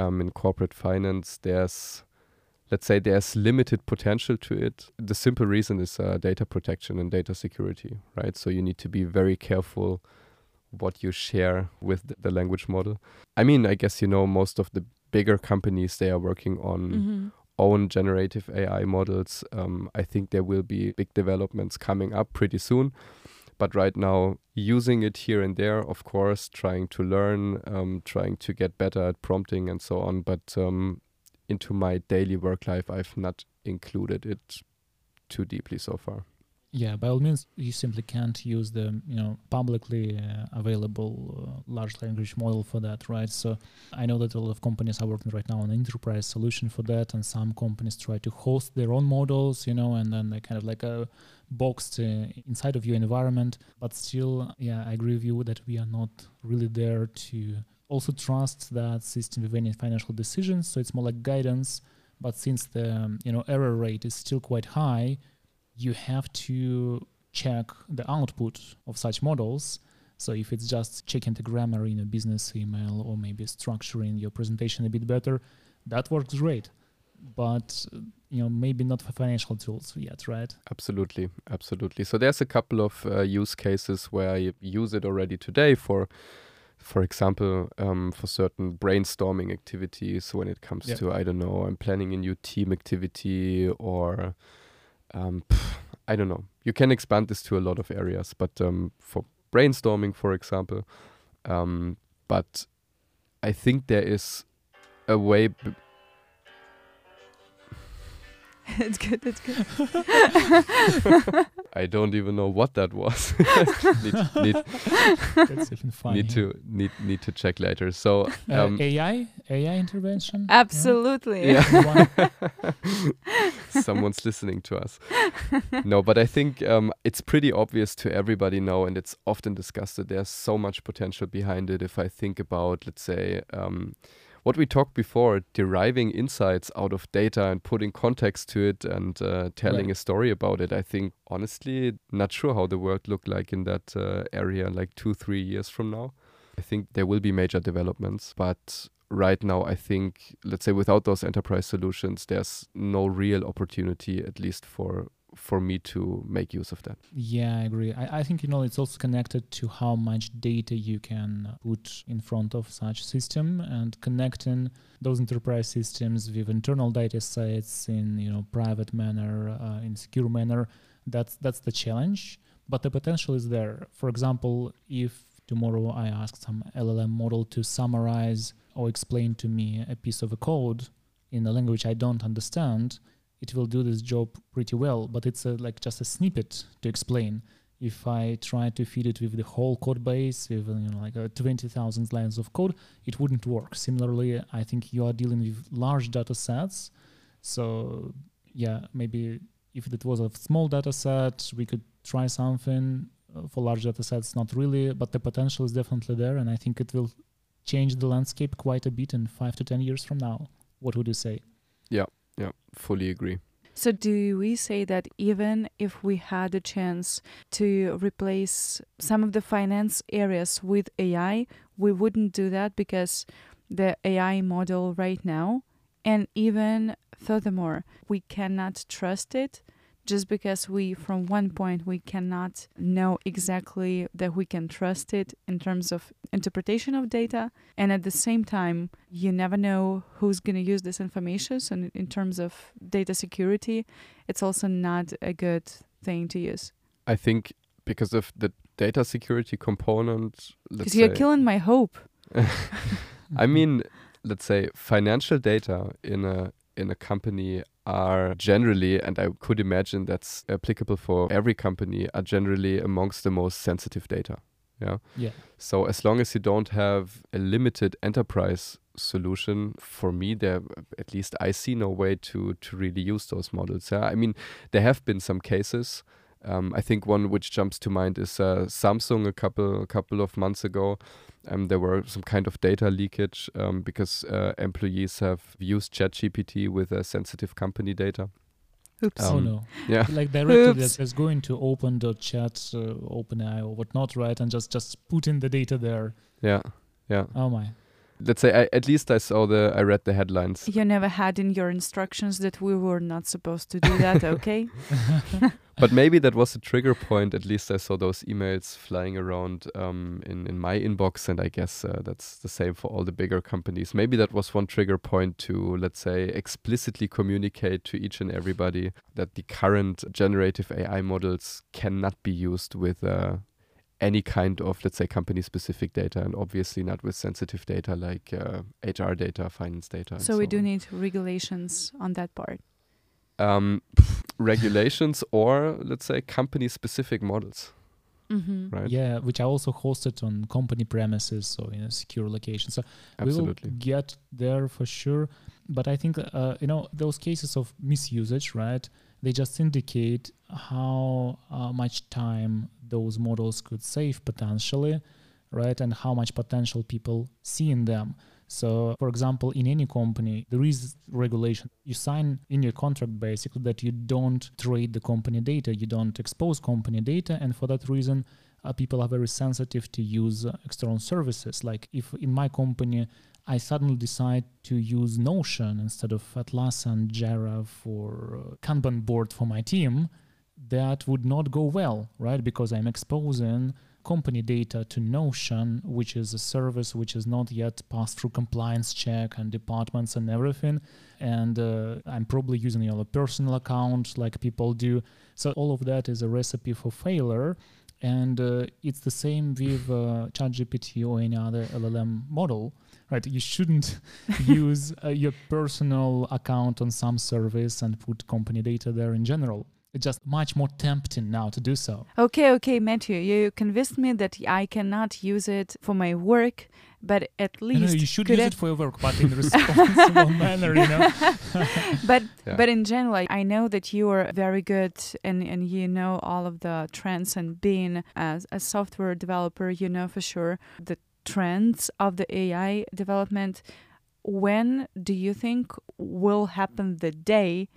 um, in corporate finance, there's let's say there's limited potential to it. The simple reason is uh, data protection and data security, right? So you need to be very careful what you share with the, language model. I mean, I guess you know most of the bigger companies they are working on mm-hmm. own generative AI models. Um, I think there will be big developments coming up pretty soon. But right now, using it here and there, of course, trying to learn, um, trying to get better at prompting and so on. But um, into my daily work life, I've not included it too deeply so far. Yeah, by all means, you simply can't use the you know publicly uh, available uh, large language model for that, right? So I know that a lot of companies are working right now on an enterprise solution for that, and some companies try to host their own models, you know, and then they kind of like a boxed uh, inside of your environment. But still, yeah, I agree with you that we are not really there to also trust that system with any financial decisions. So it's more like guidance. But since the um, you know error rate is still quite high, you have to check the output of such models. So if it's just checking the grammar in a business email or maybe structuring your presentation a bit better, that works great. But you know maybe not for financial tools yet, right? Absolutely, absolutely. So there's a couple of uh, use cases where I use it already today for for example, um, for certain brainstorming activities when it comes yeah. to, I don't know, I'm planning a new team activity or um, pff, I don't know. You can expand this to a lot of areas, but um, for brainstorming, for example, um, but I think there is a way. B- <laughs> it's good. It's good. <laughs> I don't even know what that was. <laughs> need, need, That's even fine. Need to need need to check later. So uh, um, AI AI intervention. Absolutely. Yeah. Someone's listening to us. No, but I think um, it's pretty obvious to everybody now, and it's often discussed that there's so much potential behind it. If I think about, let's say. Um, what we talked before, deriving insights out of data and putting context to it and uh, telling right. a story about it. I think honestly, not sure how the world look like in that uh, area, like two, three years from now. I think there will be major developments, but right now, I think, let's say, without those enterprise solutions, there's no real opportunity, at least for for me to make use of that. Yeah, I agree. I, I think you know it's also connected to how much data you can put in front of such system and connecting those enterprise systems with internal data sets in you know private manner, uh, in secure manner. That's that's the challenge, but the potential is there. For example, if tomorrow I ask some LLM model to summarize or explain to me a piece of a code in a language I don't understand, it will do this job pretty well, but it's a, like just a snippet to explain. If I try to feed it with the whole code base, with you know, like uh, 20,000 lines of code, it wouldn't work. Similarly, I think you are dealing with large data sets. So yeah, maybe if it was a small data set, we could try something. Uh, for large data sets, not really, but the potential is definitely there, and I think it will change the landscape quite a bit in five to ten years from now. What would you say? Yeah, yeah, fully agree. So, do we say that even if we had a chance to replace some of the finance areas with AI, we wouldn't do that because the AI model right now, and even furthermore, we cannot trust it just because we from one point we cannot know exactly that we can trust it in terms of interpretation of data and at the same time you never know who's going to use this information so in, terms of data security it's also not a good thing to use i think because of the data security component. Because you're killing my hope. <laughs> I mean, let's say financial data in a in a company are generally, and I could imagine that's applicable for every company, are generally amongst the most sensitive data. Yeah. Yeah. So as long as you don't have a limited enterprise solution, for me, there at least I see no way to to really use those models. Yeah. I mean, there have been some cases. Um, I think one which jumps to mind is uh, Samsung a couple a couple of months ago. Um, there were some kind of data leakage um, because uh, employees have used ChatGPT with uh, sensitive company data. Oops. Um, oh no. Yeah. Like directly that's going to open.chat, uh, OpenAI or whatnot, right? And just just put in the data there. Yeah. Yeah. Oh my let's say I, at least I saw the I read the headlines. You never had in your instructions that we were not supposed to do that, <laughs> okay? <laughs> but maybe that was a trigger point. At least I saw those emails flying around um, in in my inbox, and I guess uh, that's the same for all the bigger companies. Maybe that was one trigger point to let's say explicitly communicate to each and everybody that the current generative AI models cannot be used with uh, any kind of, let's say, company specific data, and obviously not with sensitive data like uh, HR data, finance data. So, we do on. need regulations on that part. Um, <laughs> regulations or, let's say, company specific models. Mm-hmm. Right. Yeah, which are also hosted on company premises, so in a secure location. So Absolutely. we will get there for sure. But I think uh, you know those cases of misusage, right? They just indicate how uh, much time those models could save potentially, right? And how much potential people see in them. So, for example, in any company, there is regulation. You sign in your contract basically that you don't trade the company data, you don't expose company data, and for that reason, uh, people are very sensitive to use uh, external services. Like if in my company I suddenly decide to use Notion instead of Atlassian Jira for uh, Kanban board for my team, that would not go well, right? Because I'm exposing company data to Notion, which is a service which is not yet passed through compliance check and departments and everything. And uh, I'm probably using your personal account like people do. So all of that is a recipe for failure. And uh, it's the same with uh, ChatGPT or any other LLM model, right? You shouldn't <laughs> use uh, your personal account on some service and put company data there in general it's just much more tempting now to do so. Okay, okay, Matthew, you convinced me that I cannot use it for my work, but at least no, no, you should use I... it for your work, but in a responsible <laughs> manner, you know. <laughs> but yeah. but in general, I know that you are very good and and you know all of the trends and being as a software developer, you know for sure the trends of the AI development. When do you think will happen the day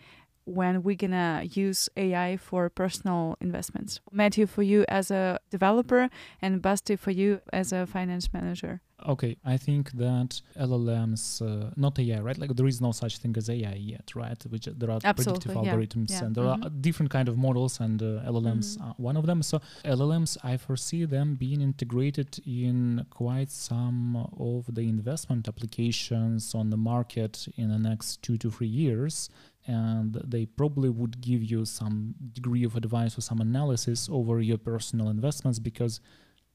when we're gonna use AI for personal investments. Matthew, for you as a developer, and Basti, for you as a finance manager. Okay, I think that LLMs, uh, not AI, right? Like there is no such thing as AI yet, right? Which there are Absolutely, predictive yeah. algorithms yeah. and there mm-hmm. are different kind of models, and uh, LLMs mm-hmm. are one of them. So LLMs, I foresee them being integrated in quite some of the investment applications on the market in the next two to three years and they probably would give you some degree of advice or some analysis over your personal investments because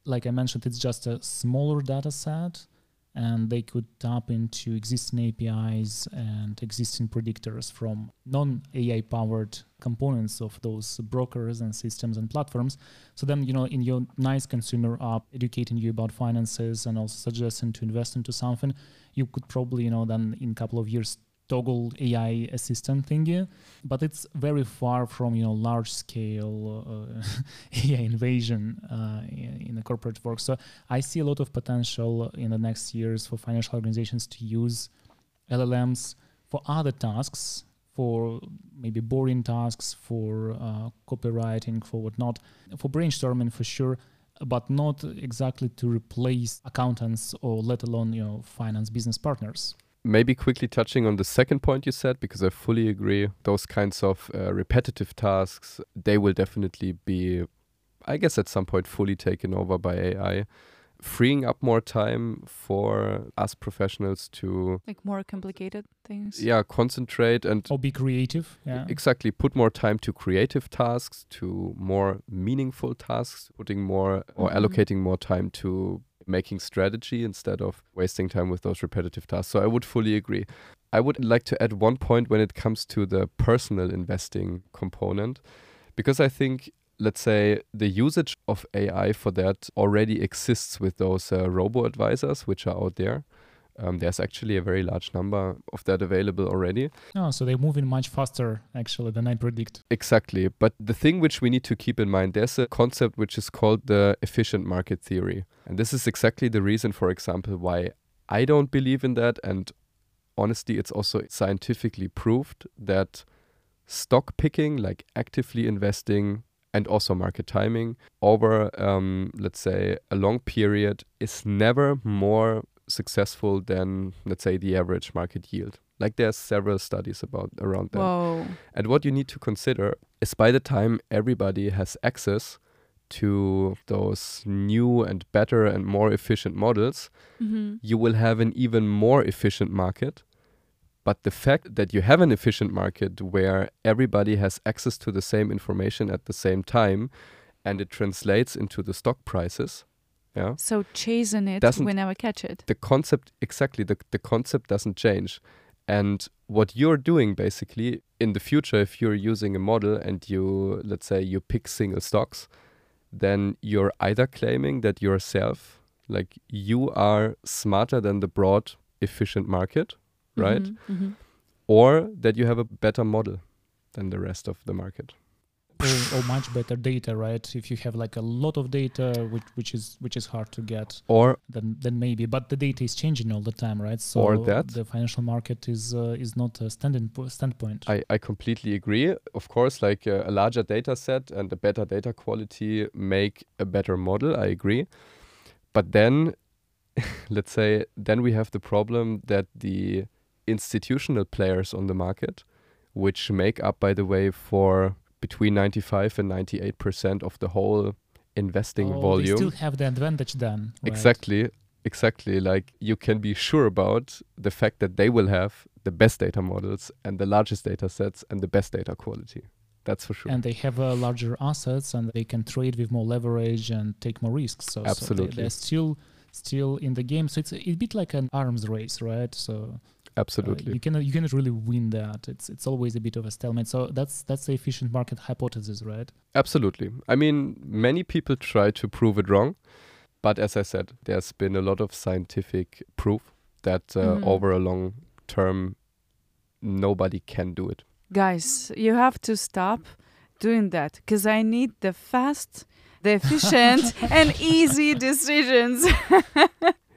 like i mentioned it's just a smaller data set and they could tap into existing apis and existing predictors from non-ai powered components of those brokers and systems and platforms. So then you know in your nice consumer app educating you about finances and also suggesting to invest into something you could probably you know then in a couple of years toggle AI assistant thingy, but it's very far from you know large scale uh, <laughs> AI invasion uh, in, the corporate work. So I see a lot of potential in the next years for financial organizations to use LLMs for other tasks, for maybe boring tasks, for uh, copywriting, for whatnot, for brainstorming for sure but not exactly to replace accountants or let alone you know finance business partners maybe quickly touching on the second point you said, because I fully agree. Those kinds of uh, repetitive tasks, they will definitely be, I guess, at some point fully taken over by AI. freeing up more time for us professionals to like more complicated things yeah concentrate and or be creative yeah exactly put more time to creative tasks to more meaningful tasks putting more or mm-hmm. allocating more time to making strategy instead of wasting time with those repetitive tasks so i would fully agree i would like to add one point when it comes to the personal investing component because i think let's say the usage of AI for that already exists with those uh, robo advisors which are out there. Um, there's actually a very large number of that available already. Oh, so they're moving much faster actually than I predict. Exactly. But the thing which we need to keep in mind, there's a concept which is called the efficient market theory. And this is exactly the reason, for example, why I don't believe in that. And honestly, it's also scientifically proved that stock picking, like actively investing and also market timing over, um, let's say, a long period is never more successful than, let's say, the average market yield. Like there's several studies about around that. Whoa. And what you need to consider is by the time everybody has access to those new and better and more efficient models, mm-hmm. you will have an even more efficient market but the fact that you have an efficient market where everybody has access to the same information at the same time and it translates into the stock prices. Yeah. So chasing it, doesn't, we never catch it. The concept, exactly, the, the concept doesn't change. And what you're doing basically in the future, if you're using a model and you, let's say, you pick single stocks, then you're either claiming that yourself, like you are smarter than the broad, efficient market, right? Mm-hmm, mm-hmm. Or that you have a better model than the rest of the market. Or, or, much better data, right? If you have like a lot of data, which which is which is hard to get, or then then maybe. But the data is changing all the time, right? So or that the financial market is uh, is not a standing standpoint. I I completely agree. Of course, like uh, a larger data set and a better data quality make a better model. I agree, but then <laughs> let's say then we have the problem that the institutional players on the market, which make up, by the way, for between 95 and 98 percent of the whole investing oh, volume. They still have the advantage then. Right? Exactly, exactly. Like you can be sure about the fact that they will have the best data models and the largest data sets and the best data quality. That's for sure. And they have uh, larger assets and they can trade with more leverage and take more risks. So, Absolutely. So they, are still still in the game. So it's a, a bit like an arms race, right? So Absolutely. Uh, you cannot you cannot really win that. It's it's always a bit of a stalemate. So that's that's the efficient market hypothesis, right? Absolutely. I mean, many people try to prove it wrong, but as I said, there's been a lot of scientific proof that uh, mm-hmm. over a long term, nobody can do it. Guys, you have to stop doing that because I need the fast, the efficient, <laughs> and easy decisions. <laughs>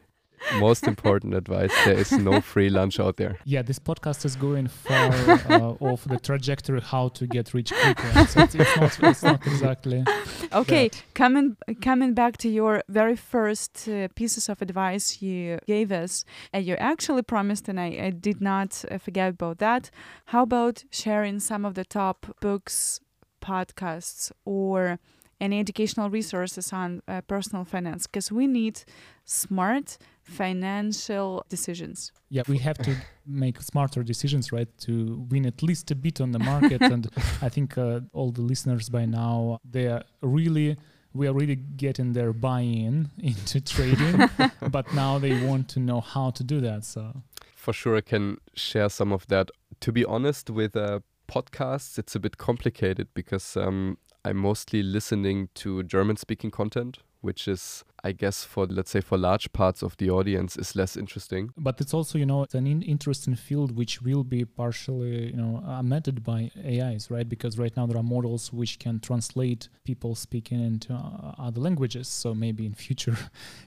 most important advice there is no free lunch out there. Yeah this podcast is going far uh, off the trajectory how to get rich quicker. So it's, it's, not, it's not exactly <laughs> okay that. coming coming back to your very first uh, pieces of advice you gave us and you actually promised and i, I did not uh, forget about that. How about sharing some of the top books podcasts or any educational resources on uh, personal finance because we need smart financial decisions. Yeah, we have to make smarter decisions, right, to win at least a bit on the market. and I think uh, all the listeners by now they are really we are really getting their buy-in <laughs> into trading, <laughs> but now they want to know how to do that. So for sure, I can share some of that. To be honest, with uh, podcasts, it's a bit complicated because um, I'm mostly listening to German speaking content, which is I guess for let's say for large parts of the audience is less interesting. But it's also you know it's an in- interesting field which will be partially you know amended by AIs, right? Because right now there are models which can translate people speaking into uh, other languages. So maybe in future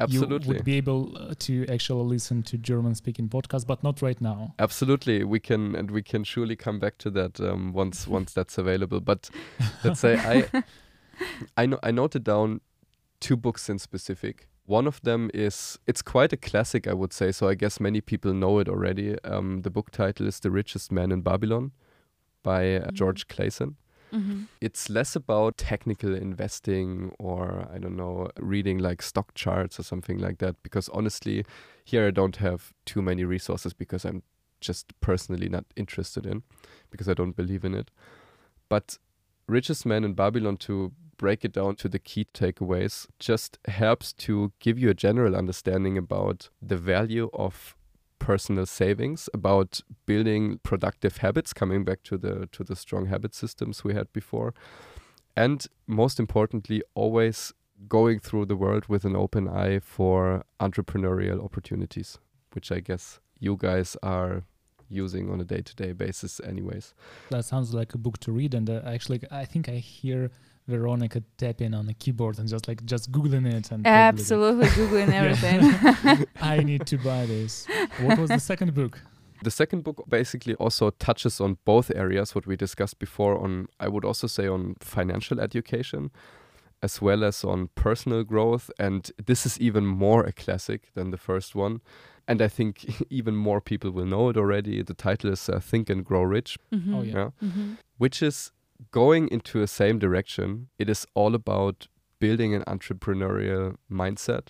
Absolutely. <laughs> you would be able uh, to actually listen to German speaking podcasts, but not right now. Absolutely, we can and we can surely come back to that um, once once that's available. But <laughs> let's say I. I, no- I noted down two books in specific. One of them is, it's quite a classic, I would say, so I guess many people know it already. Um, the book title is The Richest Man in Babylon by uh, mm-hmm. George Clason. Mm-hmm. It's less about technical investing or, I don't know, reading like stock charts or something like that. Because honestly, here I don't have too many resources because I'm just personally not interested in, because I don't believe in it. But Richest Man in Babylon, to break it down to the key takeaways, just helps to give you a general understanding about the value of personal savings, about building productive habits, coming back to the to the strong habit systems we had before. And most importantly, always going through the world with an open eye for entrepreneurial opportunities, which I guess you guys are using on a day-to-day basis anyways that sounds like a book to read and uh, actually i think i hear Veronica tapping on the keyboard and just like just googling it and absolutely googling <laughs> everything. <laughs> I need to buy this. What was the second book? The second book basically also touches on both areas what we discussed before on I would also say on financial education as well as on personal growth and this is even more a classic than the first one and I think <laughs> even more people will know it already. The title is uh, Think and Grow Rich. Mm-hmm. Oh yeah. yeah? Mm-hmm. Which is going into the same direction. It is all about building an entrepreneurial mindset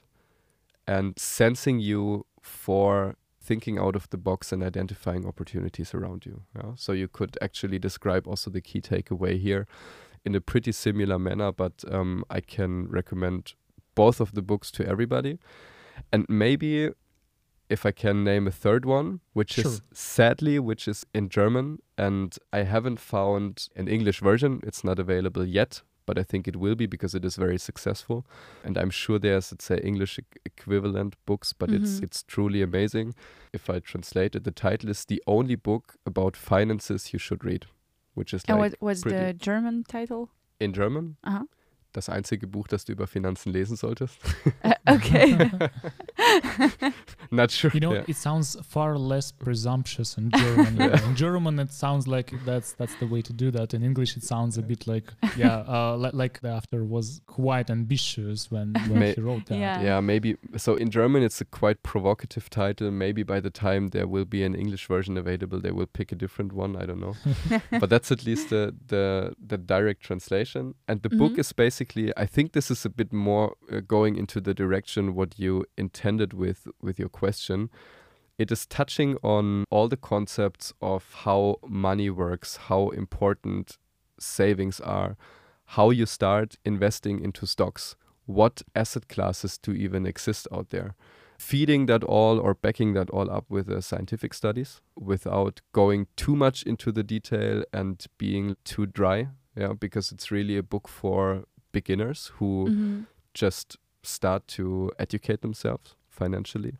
and sensing you for thinking out of the box and identifying opportunities around you. Yeah? So you could actually describe also the key takeaway here in a pretty similar manner, but um, I can recommend both of the books to everybody. And maybe if I can name a third one, which sure. is sadly, which is in German, and I haven't found an English version. It's not available yet, but I think it will be because it is very successful. And I'm sure there's, let's say, English equivalent books, but mm-hmm. it's it's truly amazing. If I translate it, the title is the only book about finances you should read, which is like. And what was the German title? In German. Uh-huh. das einzige Buch, das du über Finanzen lesen solltest. <laughs> Uh, okay. <laughs> Not sure. You know, yeah. it sounds far less presumptuous in German. yeah. In German, it sounds like that's that's the way to do that. In English, it sounds a bit like yeah, <laughs> uh, li- like the after was quite ambitious when, when May- he wrote that. Yeah. yeah, maybe. So in German, it's a quite provocative title. Maybe by the time there will be an English version available, they will pick a different one. I don't know. <laughs> but that's at least the the the direct translation. And the mm-hmm. book is basically basically, I think this is a bit more uh, going into the direction what you intended with with your question. It is touching on all the concepts of how money works, how important savings are, how you start investing into stocks, what asset classes do even exist out there. Feeding that all or backing that all up with uh, scientific studies without going too much into the detail and being too dry. Yeah, because it's really a book for beginners who mm-hmm. just start to educate themselves financially.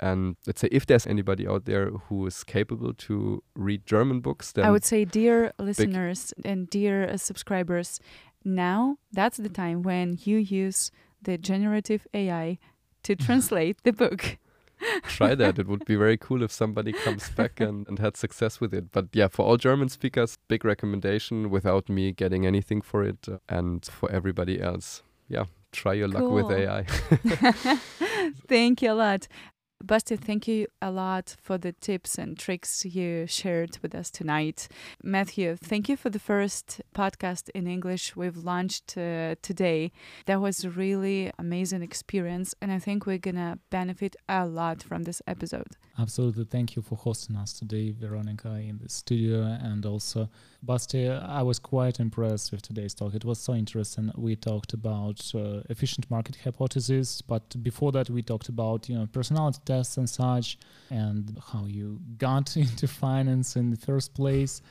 And let's say if there's anybody out there who is capable to read German books, then I would say, dear listeners and dear uh, subscribers, now that's the time when you use the generative AI to <laughs> translate the book. <laughs> Try that. It would be very cool if somebody comes back <laughs> and, and had success with it. But yeah, for all German speakers, big recommendation without me getting anything for it. Uh, and for everybody else, yeah, try your cool. luck with AI. <laughs> Thank you a lot. Basti, thank you a lot for the tips and tricks you shared with us tonight. Matthew, thank you for the first podcast in English we've launched uh, today. That was a really amazing experience, and I think we're gonna benefit a lot from this episode. Absolutely. Thank you for hosting us today, Veronica, in the studio. And also, Basti, I was quite impressed with today's talk. It was so interesting. We talked about uh, efficient market hypothesis, but before that, we talked about you know personality tests and such, and how you got <laughs> into finance in the first place.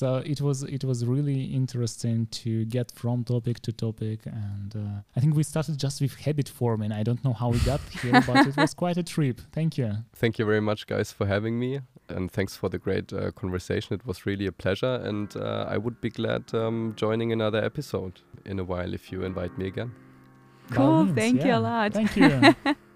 So it was it was really interesting to get from topic to topic. And uh, i think we started just with habit forming. I don't know how we got here but it was <laughs> quite a trip. Thank you. Thank you very much guys for having me. And thanks for the great uh, conversation. It was really a pleasure. And uh, i would be glad um, joining another episode in a while if you invite me again. Cool. Thank yeah. you a lot. Thank you <laughs>